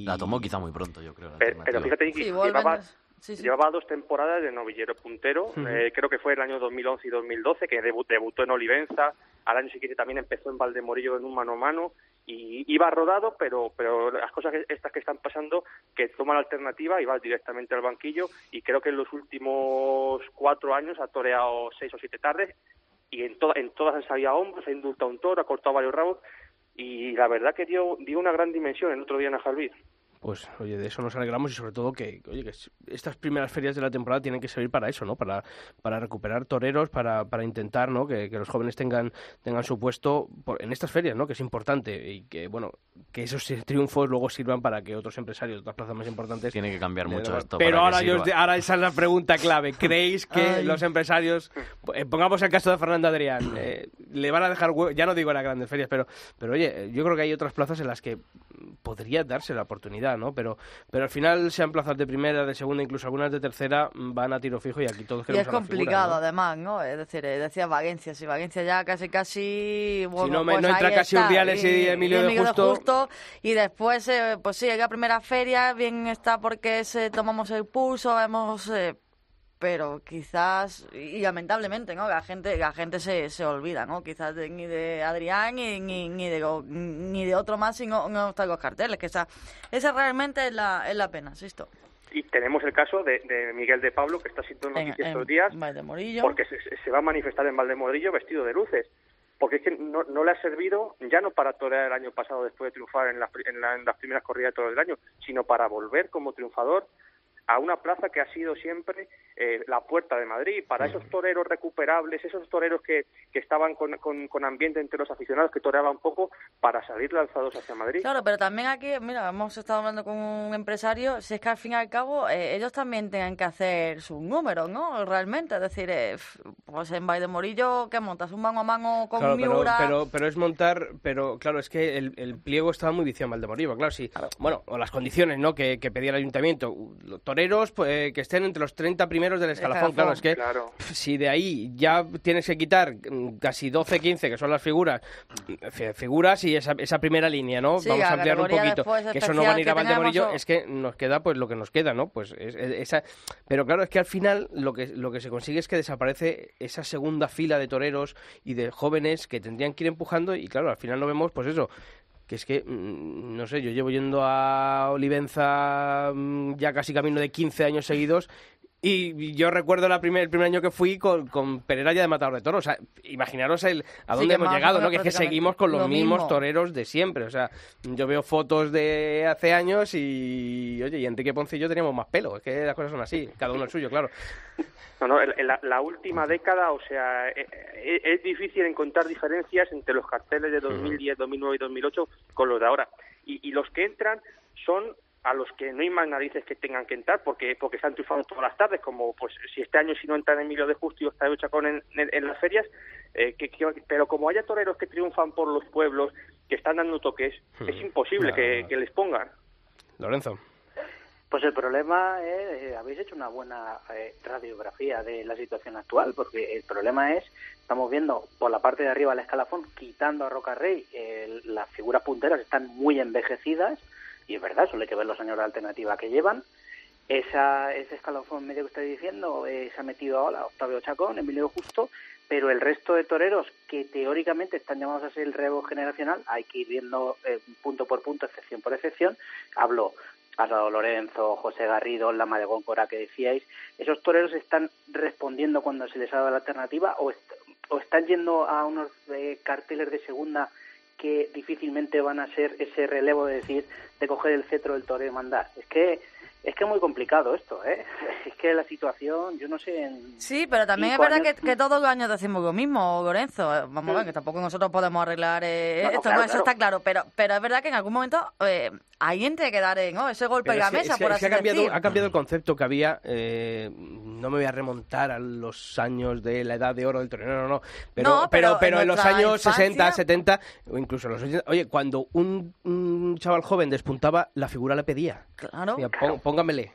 Speaker 1: y...
Speaker 5: La tomó quizá muy pronto, yo creo. la
Speaker 10: Pero, pero fíjate, que llevaba,
Speaker 4: Sí, sí.
Speaker 10: Llevaba dos temporadas de novillero puntero, eh, creo que fue el año 2011 y 2012, que debu- debutó en Olivenza, al año siguiente también empezó en Valdemorillo en un mano a mano, y iba rodado, pero, pero las cosas que- estas que están pasando, que toma la alternativa y va directamente al banquillo, y creo que en los últimos cuatro años ha toreado seis o siete tardes, y en, to- en todas han salido a hombros, ha indultado un toro, ha cortado varios rabos, y la verdad que dio, dio una gran dimensión el otro día en Ajalvid.
Speaker 1: Pues, oye, de eso nos alegramos y sobre todo que, oye, que estas primeras ferias de la temporada tienen que servir para eso, ¿no? Para, para recuperar toreros, para, para intentar, ¿no? Que, que los jóvenes tengan, tengan su puesto por- en estas ferias, ¿no? Que es importante y que, bueno, que esos triunfos luego sirvan para que otros empresarios de otras plazas más importantes...
Speaker 5: Tiene que cambiar mucho
Speaker 1: den-
Speaker 5: esto.
Speaker 1: Pero
Speaker 5: para
Speaker 1: ahora, yo ahora esa es la pregunta clave. ¿Creéis que
Speaker 4: Ay.
Speaker 1: los empresarios, eh, pongamos el caso de Fernando Adrián, eh, le van a dejar ya no digo en las grandes ferias, pero, pero oye, yo creo que hay otras plazas en las que podría darse la oportunidad, ¿no? Pero, pero al final, sean plazas de primera, de segunda, incluso algunas de tercera, van a tiro fijo y aquí todos
Speaker 4: Y
Speaker 1: queremos
Speaker 4: es
Speaker 1: la figura,
Speaker 4: complicado,
Speaker 1: ¿no?
Speaker 4: además, ¿no? Es decir, eh, decía Valencia, si Valencia ya casi, casi... Bueno,
Speaker 1: no me-
Speaker 4: pues
Speaker 1: no entra casi Urdiales y Emilio de Justo.
Speaker 4: Y después, eh, pues sí, llega primera feria, bien está porque se, tomamos el pulso, vemos... eh, pero quizás, y lamentablemente, ¿no? La gente, la gente se, se olvida, ¿no? Quizás de- ni de Adrián ni, ni, ni de, ni de otro más si no, están los carteles, que esa, esa realmente es la, es la pena, insisto.
Speaker 10: Y tenemos el caso de, de Miguel de Pablo, que está siendo
Speaker 4: En,
Speaker 10: noticia estos días, porque se, se va a manifestar en Valdemorillo vestido de luces. Porque es que no, no le ha servido ya no para torear el año pasado después de triunfar en, las pri- en, la- en las primeras corridas de toros del año, sino para volver como triunfador a una plaza que ha sido siempre eh, la puerta de Madrid, para esos toreros recuperables, esos toreros que, que estaban con, con, con ambiente entre los aficionados, que toreaban poco, para salir lanzados hacia Madrid.
Speaker 4: Claro, pero también aquí, mira, hemos estado hablando con un empresario, si es que al fin y al cabo eh, ellos también tienen que hacer sus números, ¿no? Realmente, es decir, eh, pues en Valdemorillo, ¿qué montas? ¿Un mano a mano con
Speaker 1: Claro, pero,
Speaker 4: Miura?
Speaker 1: pero, pero es montar, pero claro, es que el, el pliego estaba muy viciado en Valdemorillo, claro, sí. Bueno, o las condiciones, ¿no? Que, que pedía el ayuntamiento. Toreros, pues, eh, que estén entre los 30 primeros del escalafón, claro, es que
Speaker 10: Claro.
Speaker 1: si de ahí ya tienes que quitar mm, casi 12, 15, que son las figuras, fi- figuras y esa, esa primera línea, ¿no?
Speaker 4: Sí,
Speaker 1: Vamos a ampliar un poquito. Que eso no van a ir a Valdemorillo,
Speaker 4: tenemos, o-
Speaker 1: es que nos queda pues lo que nos queda, ¿no? Pues es- es- esa... Pero claro, es que al final lo que, lo que se consigue es que desaparece esa segunda fila de toreros y de jóvenes que tendrían que ir empujando y claro, al final no vemos pues eso, que es que, mm, no sé, yo llevo yendo a Olivenza mm, ya casi camino de 15 años seguidos y yo recuerdo la primer, el primer año que fui con, con Pereira ya de Matador de Toros. O sea, imaginaros el, a dónde hemos llegado, ¿no? Que es que seguimos con los
Speaker 4: lo
Speaker 1: mismos
Speaker 4: mismo.
Speaker 1: toreros de siempre. O sea, yo veo fotos de hace años y, oye, y Enrique Ponce y yo teníamos más pelo. Es que las cosas son así, cada uno el suyo, claro.
Speaker 10: No, no, la, la última década, o sea, eh, eh, es difícil encontrar diferencias entre los carteles de 2010, 2009 y 2008 con los de ahora. Y, y los que entran son a los que no hay más narices que tengan que entrar porque porque están triunfando todas las tardes, como pues si este año si no entran Emilio de Justo y Octavio Chacón en, en, en las ferias, eh, que, que- pero como haya toreros que triunfan por los pueblos, que están dando toques, es imposible
Speaker 1: Claro,
Speaker 10: que,
Speaker 1: claro.
Speaker 10: que les pongan.
Speaker 1: Lorenzo.
Speaker 9: Pues el problema es, eh, habéis hecho una buena eh, radiografía de la situación actual, porque el problema es, estamos viendo por la parte de arriba del escalafón, quitando a Roca Rey, eh, las figuras punteras están muy envejecidas, y es verdad, solo hay que ver los años de alternativa que llevan. Esa, ese escalafón medio que estoy diciendo eh, se ha metido ahora Octavio Chacón, Emilio Justo, pero el resto de toreros que teóricamente están llamados a ser el relevo generacional, hay que ir viendo eh, punto por punto, excepción por excepción. Hablo Álvaro Lorenzo, José Garrido, Lama de Góncora que decíais, esos toreros están respondiendo cuando se les ha dado la alternativa o, est- o están yendo a unos eh, carteles de segunda que difícilmente van a ser ese relevo de decir, de coger el cetro del toreo y mandar. Es que es que es muy complicado esto, ¿eh? [LAUGHS] Es que la situación, yo no sé... En
Speaker 4: Sí, pero también es verdad que,
Speaker 9: años-
Speaker 4: que todos los años decimos lo mismo, Lorenzo. Eh, Vamos a ver, que tampoco nosotros podemos arreglar eh,
Speaker 9: No, no,
Speaker 4: esto,
Speaker 9: claro,
Speaker 4: ¿no? Eso
Speaker 9: claro.
Speaker 4: está claro. Pero, pero es verdad que en algún momento eh, alguien tiene que dar eh, ¿no? ese golpe
Speaker 1: Pero
Speaker 4: en la mesa,
Speaker 1: es
Speaker 4: por
Speaker 1: es
Speaker 4: así
Speaker 1: ha cambiado,
Speaker 4: decir.
Speaker 1: ha cambiado el concepto que había. eh, no me voy a remontar a los años de la edad de oro del torneo, no, no, no. Pero,
Speaker 4: No,
Speaker 1: pero,
Speaker 4: pero
Speaker 1: pero,
Speaker 4: en
Speaker 1: en los años
Speaker 4: infancia-
Speaker 1: 60, 70, o incluso en los 80. Oye, cuando un, un chaval joven despuntaba, la figura le pedía.
Speaker 4: Claro.
Speaker 1: Mira, póngamele.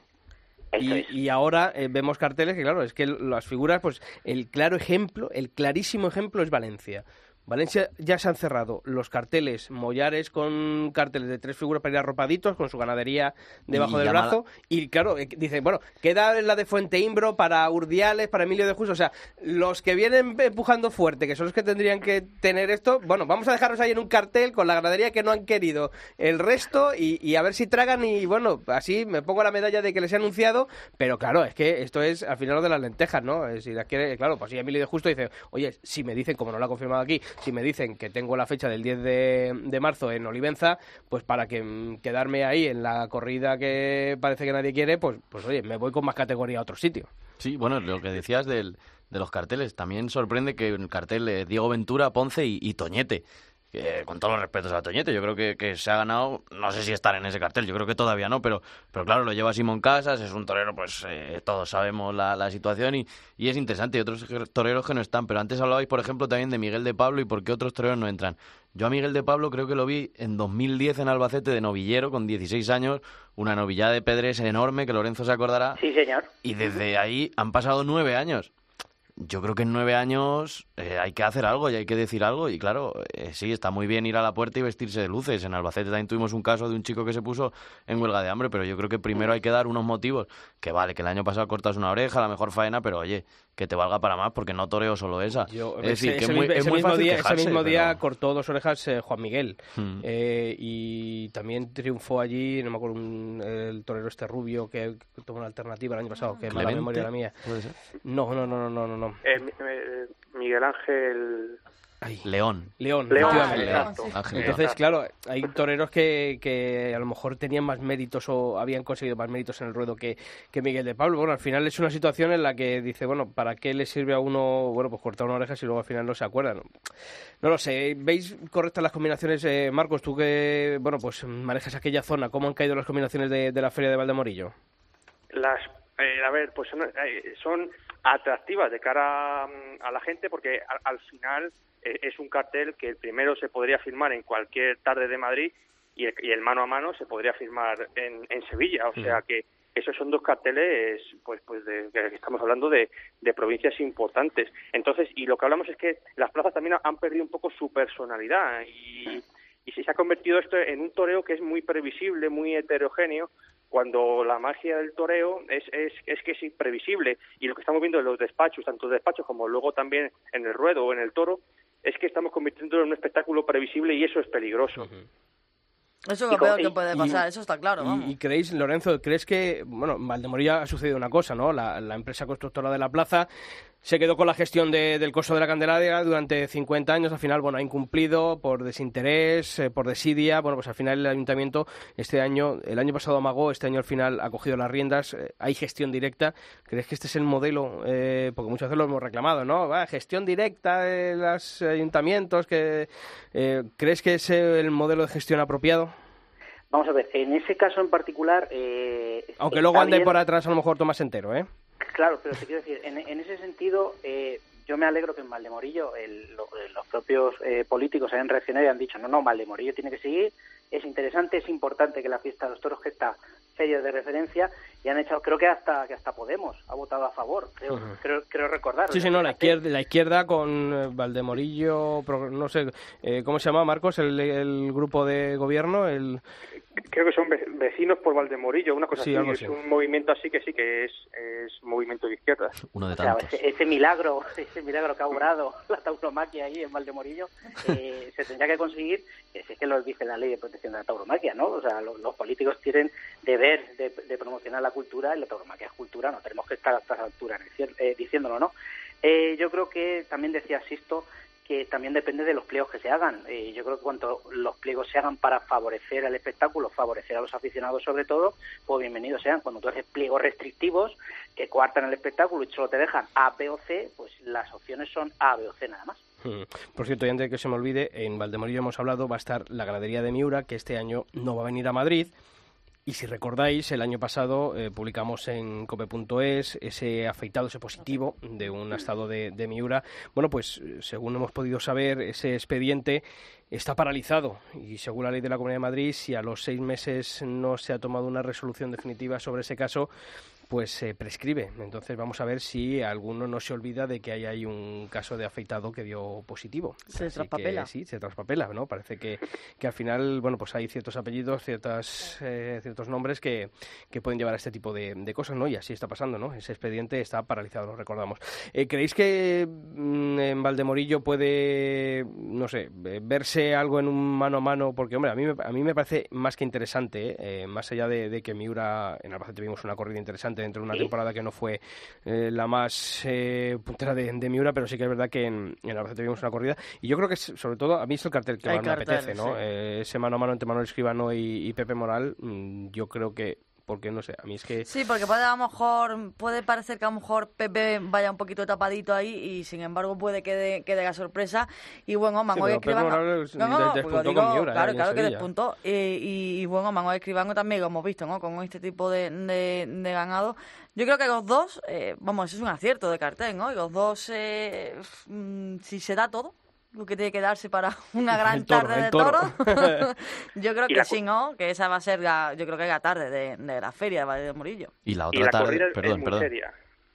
Speaker 1: Y, y ahora eh, vemos carteles que, claro, es que las figuras, pues el claro ejemplo, el clarísimo ejemplo es Valencia. Valencia ya se han cerrado los carteles Mollares con carteles de tres figuras para ir arropaditos con su ganadería debajo
Speaker 5: Y
Speaker 1: del
Speaker 5: llamada-
Speaker 1: brazo. Y claro, eh, dice, bueno, queda la de Fuente Imbro para Urdiales, para Emilio de Justo. O sea, los que vienen empujando fuerte, que son los que tendrían que tener esto, bueno, vamos a dejarlos ahí en un cartel con la ganadería que no han querido el resto y, y a ver si tragan. Y bueno, así me pongo la medalla de que les he anunciado. Pero claro, es que esto es al final lo de las lentejas, ¿no? Si las quiere, claro, pues si Emilio de Justo dice, oye, si me dicen, como no lo ha confirmado aquí, si me dicen que tengo la fecha del 10 de, marzo en Olivenza, pues para que quedarme ahí en la corrida que parece que nadie quiere, pues, pues oye, me voy con más categoría a otro sitio.
Speaker 5: Sí, bueno, lo que decías del, de los carteles, también sorprende que el cartel eh, Diego Ventura, Ponce y Toñete. Que, con todos los respetos a Toñete, yo creo que, que se ha ganado, no sé si estar en ese cartel, yo creo que todavía no, pero, pero claro, lo lleva Simón Casas, es un torero, pues eh, todos sabemos la, la situación y, y es interesante, y otros toreros que no están, pero antes hablabais, por ejemplo, también de Miguel de Pablo y por qué otros toreros no entran. Yo a Miguel de Pablo creo que lo vi en 2010 en Albacete de novillero, con 16 años, una novillada de Pedres enorme, que Lorenzo se acordará,
Speaker 9: Sí, señor.
Speaker 5: y desde ahí han pasado nueve años. Yo creo que en nueve años eh, hay que hacer algo y hay que decir algo. Y claro, eh, sí, está muy bien ir a la puerta y vestirse de luces. En Albacete también tuvimos un caso de un chico que se puso en huelga de hambre, pero yo creo que primero hay que dar unos motivos. Que vale, que el año pasado cortas una oreja, la mejor faena, pero oye, que te valga para más porque no toreo solo esa.
Speaker 1: Yo-
Speaker 5: es decir,
Speaker 1: ese-
Speaker 5: que
Speaker 1: ese
Speaker 5: es muy, es
Speaker 1: ese
Speaker 5: muy
Speaker 1: mismo
Speaker 5: fácil
Speaker 1: día, ese mismo
Speaker 5: pero-
Speaker 1: día cortó dos orejas eh, Juan Miguel
Speaker 5: Hmm.
Speaker 1: Eh, y también triunfó allí, no me acuerdo, un- el torero este rubio que, que tomó una alternativa el año pasado, que mala
Speaker 5: Clemente,
Speaker 1: memoria la mía.
Speaker 5: ¿puede ser?
Speaker 1: No, no, no, no, no, no, no.
Speaker 10: Eh, eh, Miguel Ángel
Speaker 5: León.
Speaker 1: León,
Speaker 10: León.
Speaker 5: Ángel
Speaker 1: Entonces,
Speaker 10: León.
Speaker 1: claro, hay toreros que, que a lo mejor tenían más méritos o habían conseguido más méritos en el ruedo que, que Miguel de Pablo. Bueno, al final es una situación en la que dice, bueno, ¿para qué le sirve a uno, bueno, pues cortar una oreja si luego al final no se acuerdan? No lo sé. ¿Veis correctas las combinaciones, eh, Marcos? Tú que, bueno, pues manejas aquella zona, ¿cómo han caído las combinaciones de, de la Feria de Valdemorillo?
Speaker 10: las eh, a ver pues son, eh, son atractivas de cara mm, a la gente porque al, al final es un cartel que el primero se podría firmar en cualquier tarde de Madrid y el, y el mano a mano se podría firmar en, en Sevilla. O sea que esos son dos carteles pues pues de que estamos hablando de, de provincias importantes. Entonces y lo que hablamos es que las plazas también han perdido un poco su personalidad y y se ha convertido esto en un toreo que es muy previsible, muy heterogéneo, cuando la magia del toreo es, es, es que es imprevisible. Y lo que estamos viendo en los despachos, tanto despachos como luego también en el ruedo o en el toro, es que estamos convirtiéndolo en un espectáculo previsible y eso es peligroso.
Speaker 4: Eso es lo peor que puede
Speaker 1: y-
Speaker 4: pasar, eso está claro, vamos.
Speaker 1: ¿Y, y creéis, Lorenzo, crees que, bueno, en Valdemorillo ha sucedido una cosa, ¿no? La, la empresa constructora de la plaza se quedó con la gestión de- del costo de la Candelaria durante 50 años, al final, bueno, ha incumplido por desinterés, eh, por desidia, bueno, pues al final el ayuntamiento este año, el año pasado amagó, este año al final ha cogido las riendas, eh, hay gestión directa, ¿crees que este es el modelo? Eh, porque muchas veces lo hemos reclamado, ¿no? Va, gestión directa de los ayuntamientos, que eh, ¿crees que es el modelo de gestión apropiado?
Speaker 9: Vamos a ver, en ese caso en particular... eh,
Speaker 1: Aunque luego ande
Speaker 9: bien-
Speaker 1: por atrás a lo mejor Tomás entero, ¿eh?
Speaker 9: Claro, pero te quiero decir, en, en ese sentido, eh, yo me alegro que en Valdemorillo el- lo- los propios eh, políticos hayan reaccionado y han dicho, no, no, Valdemorillo tiene que seguir, es interesante, es importante que la fiesta de los toros que está feria de referencia y han echado, creo que hasta que hasta Podemos ha votado a favor, creo,
Speaker 1: Ujú.
Speaker 9: creo, creo recordar.
Speaker 1: Sí, sí, no, la izquierda, la izquierda con eh, Valdemorillo, no sé, eh, ¿cómo se llama, Marcos, el, el grupo de gobierno? El,
Speaker 10: Creo que son ve- vecinos por Valdemorillo, una cosa
Speaker 1: Sí,
Speaker 10: así, es un movimiento así que sí que es, es movimiento de izquierda.
Speaker 5: Uno de
Speaker 9: O sea,
Speaker 5: tantos.
Speaker 9: ese, ese milagro, [LAUGHS] ese milagro que ha obrado la tauromaquia ahí en Valdemorillo, eh, se tendría que conseguir, que si es que lo dice la ley de protección de la tauromaquia, ¿no? O sea, lo- los, políticos tienen deber de, promocionar la cultura y la tauromaquia es cultura, no tenemos que estar a estas alturas eh, diciéndolo, ¿no? Eh, yo creo que también decía Sisto que también depende de los pliegos que se hagan. Eh, yo creo que cuanto los pliegos se hagan para favorecer al espectáculo, favorecer a los aficionados sobre todo, pues bienvenidos sean. Cuando tú haces pliegos restrictivos que coartan el espectáculo y solo te dejan A, B o C, pues las opciones son A, B o C nada más.
Speaker 1: Hmm. Por cierto, y antes de que se me olvide, en Valdemorillo hemos hablado, va a estar la ganadería de Miura, que este año no va a venir a Madrid. Y si recordáis, el año pasado eh, publicamos en cope.es ese afeitado, ese positivo de un estado de, de Miura. Bueno, pues eh, según hemos podido saber, ese expediente está paralizado y según la ley de la Comunidad de Madrid, si a los seis meses no se ha tomado una resolución definitiva sobre ese caso, pues eh, prescribe. Entonces vamos a ver si alguno no se olvida de que hay, hay un caso de afeitado que dio positivo.
Speaker 4: Se
Speaker 1: Así
Speaker 4: traspapela.
Speaker 1: que sí, se traspapela, ¿no? Parece que, que al final, bueno, pues hay ciertos apellidos, ciertas, eh, ciertos nombres que, que pueden llevar a este tipo de, de cosas, ¿no? Y así está pasando, ¿no? Ese expediente está paralizado, lo recordamos. Eh, ¿Creéis que mm, en Valdemorillo puede, no sé, eh, verse algo en un mano a mano? Porque, hombre, a mí, me- a mí me parece más que interesante, más allá de, de que Miura, en Albacete vimos una corrida interesante dentro de una temporada que no fue eh, la más eh, puntera de, de Miura, pero sí que es verdad que en, en Albacete vimos una corrida. Y yo creo que, es- sobre todo, a mí es el cartel que
Speaker 4: Hay
Speaker 1: más me apetece, ¿no?
Speaker 4: sí.
Speaker 1: Eh, ese mano a mano entre Manuel Escribano y, y Pepe Moral, mm, yo creo que, porque no sé, a mí es que...
Speaker 4: Sí, porque puede a lo mejor, puede parecer que a lo mejor Pepe vaya un poquito tapadito ahí y sin embargo puede que dé que dé la sorpresa. Y bueno,
Speaker 1: Pepe
Speaker 4: Escribano.
Speaker 1: Morales des-
Speaker 4: No, no, no, pues digo,
Speaker 1: con Miura,
Speaker 4: claro,
Speaker 1: eh, en
Speaker 4: claro que despuntó. Y, y, y bueno, Manuel Escribano también lo hemos visto, ¿no? Con este tipo de, de, de ganado. Yo creo que los dos, eh, vamos, eso es un acierto de cartel, ¿no? Y los dos, eh, mm, si se da todo, lo que tiene que darse para [LAUGHS] una gran
Speaker 1: toro,
Speaker 4: tarde de
Speaker 1: toro.
Speaker 4: toro, [LAUGHS] [LAUGHS] yo creo
Speaker 10: Y
Speaker 4: que
Speaker 10: la
Speaker 4: sí, ¿no? Que esa va a ser, la, yo creo que la tarde de, de la feria de Valle de Murillo.
Speaker 5: Y la
Speaker 10: Y
Speaker 5: otra
Speaker 10: la
Speaker 5: tarde, perdón,
Speaker 10: es muy
Speaker 5: perdón.
Speaker 10: seria.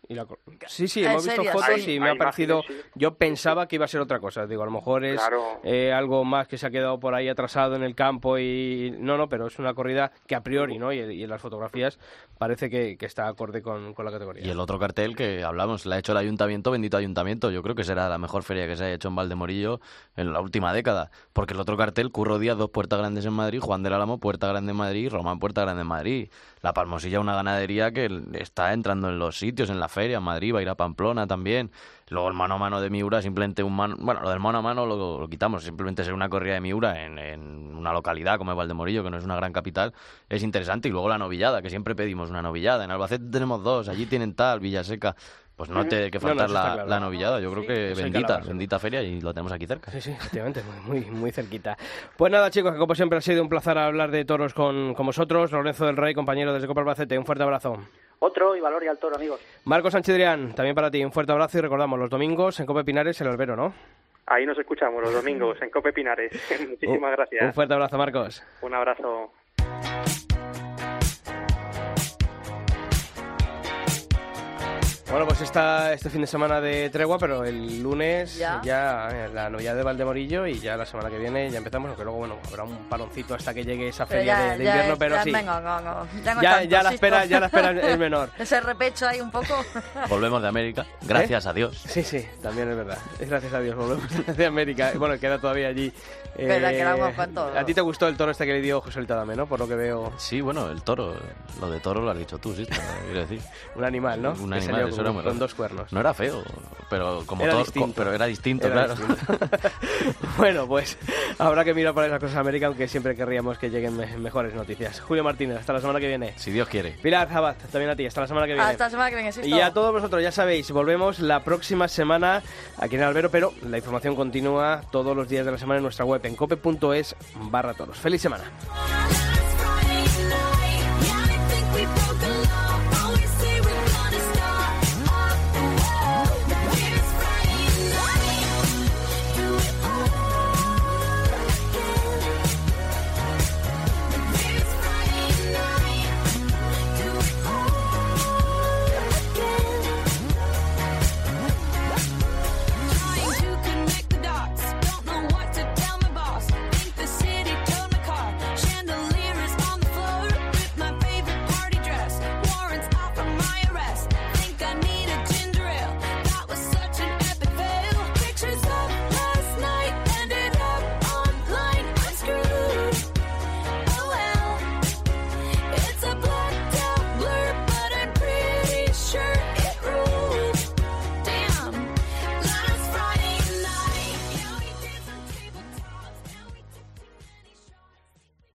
Speaker 1: Y la Sí, sí, hemos visto
Speaker 4: serio,
Speaker 1: fotos
Speaker 10: sí.
Speaker 1: y me ha
Speaker 10: Hay
Speaker 1: parecido.
Speaker 10: sí.
Speaker 1: Yo pensaba que iba a ser otra cosa. Digo, a lo mejor es
Speaker 10: Claro.
Speaker 1: eh, algo más que se ha quedado por ahí atrasado en el campo y. No, no, pero es una corrida que a priori, ¿no? Y, y en las fotografías parece que, que está acorde con, con la categoría.
Speaker 5: Y el otro cartel que hablamos, la ha hecho el ayuntamiento, bendito ayuntamiento. Yo creo que será la mejor feria que se haya hecho en Valdemorillo en la última década. Porque el otro cartel, Curro Díaz, dos puertas grandes en Madrid, Juan del Álamo, puerta grande en Madrid, Román, puerta grande en Madrid. La Palmosilla, una ganadería que está entrando en los sitios, en la feria, en Madrid, va a ir a Pamplona también. Luego el mano a mano de Miura, simplemente un mano... Bueno, lo del mano a mano lo, lo quitamos, simplemente ser una corrida de Miura en, en una localidad como es Valdemorillo, que no es una gran capital, es interesante. Y luego la novillada, que siempre pedimos una novillada. En Albacete tenemos dos, allí tienen tal, Villaseca. Pues no tiene que
Speaker 1: No, no,
Speaker 5: faltar la,
Speaker 1: claro.
Speaker 5: la novillada. Yo creo que bendita, bendita feria y lo tenemos aquí cerca.
Speaker 1: Sí, sí, efectivamente, muy, muy, muy cerquita. Pues nada, chicos, que como siempre ha sido un placer hablar de toros con, con vosotros. Lorenzo del Rey, compañero desde Copa Albacete, un fuerte abrazo.
Speaker 9: Otro y valor y al toro, amigos.
Speaker 1: Marcos Sanchidrián, también para ti, un fuerte abrazo y recordamos, los domingos en Copa Pinares, el albero, ¿no?
Speaker 10: Ahí nos escuchamos los domingos en Cope Pinares. [LAUGHS] [LAUGHS] Muchísimas
Speaker 1: Un- Un
Speaker 10: gracias.
Speaker 1: fuerte abrazo, Marcos.
Speaker 10: Un abrazo.
Speaker 1: Bueno, pues está este fin de semana de tregua, pero el lunes
Speaker 4: Ya.
Speaker 1: ya, eh, la novedad de Valdemorillo y ya la semana que viene ya empezamos, aunque luego, bueno, habrá un paloncito hasta que llegue esa
Speaker 4: Pero
Speaker 1: feria
Speaker 4: ya,
Speaker 1: de, de
Speaker 4: ya
Speaker 1: invierno,
Speaker 4: es-
Speaker 1: pero
Speaker 4: ya
Speaker 1: sí.
Speaker 4: venga, no, no, ya no tanto,
Speaker 1: ya la espera- ya la espera es menor. [LAUGHS]
Speaker 4: Ese repecho ahí un poco. [LAUGHS]
Speaker 5: Volvemos de América, gracias a Dios.
Speaker 1: Sí, sí, también es verdad. Es gracias a Dios, volvemos [LAUGHS] de América. Bueno, queda todavía allí. eh,
Speaker 4: Verdad, queda.
Speaker 1: A ti te gustó el toro este que le dio José Tadame, ¿no? Por lo que veo,
Speaker 5: Sí, bueno, el toro, lo de toro lo has dicho tú, sí, quiero decir.
Speaker 1: un animal, ¿no?
Speaker 5: Un
Speaker 1: Que
Speaker 5: animal, era muy
Speaker 1: con dos cuernos.
Speaker 5: No era feo, pero como
Speaker 1: Era
Speaker 5: todo,
Speaker 1: distinto.
Speaker 5: pero era distinto,
Speaker 1: Era
Speaker 5: claro.
Speaker 1: distinto. [LAUGHS] bueno, pues habrá que mirar para esas cosas de América, aunque siempre querríamos que lleguen me- mejores noticias. Julio Martínez, hasta la semana que viene.
Speaker 5: si Dios quiere.
Speaker 1: Pilar Jabat, también a ti, hasta la semana que viene.
Speaker 4: Hasta la semana que viene, Sisto.
Speaker 1: Y a todos vosotros, ya sabéis, volvemos la próxima semana aquí en Albero, pero la información continúa todos los días de la semana en nuestra web en cope.es barra toros. ¡Feliz semana!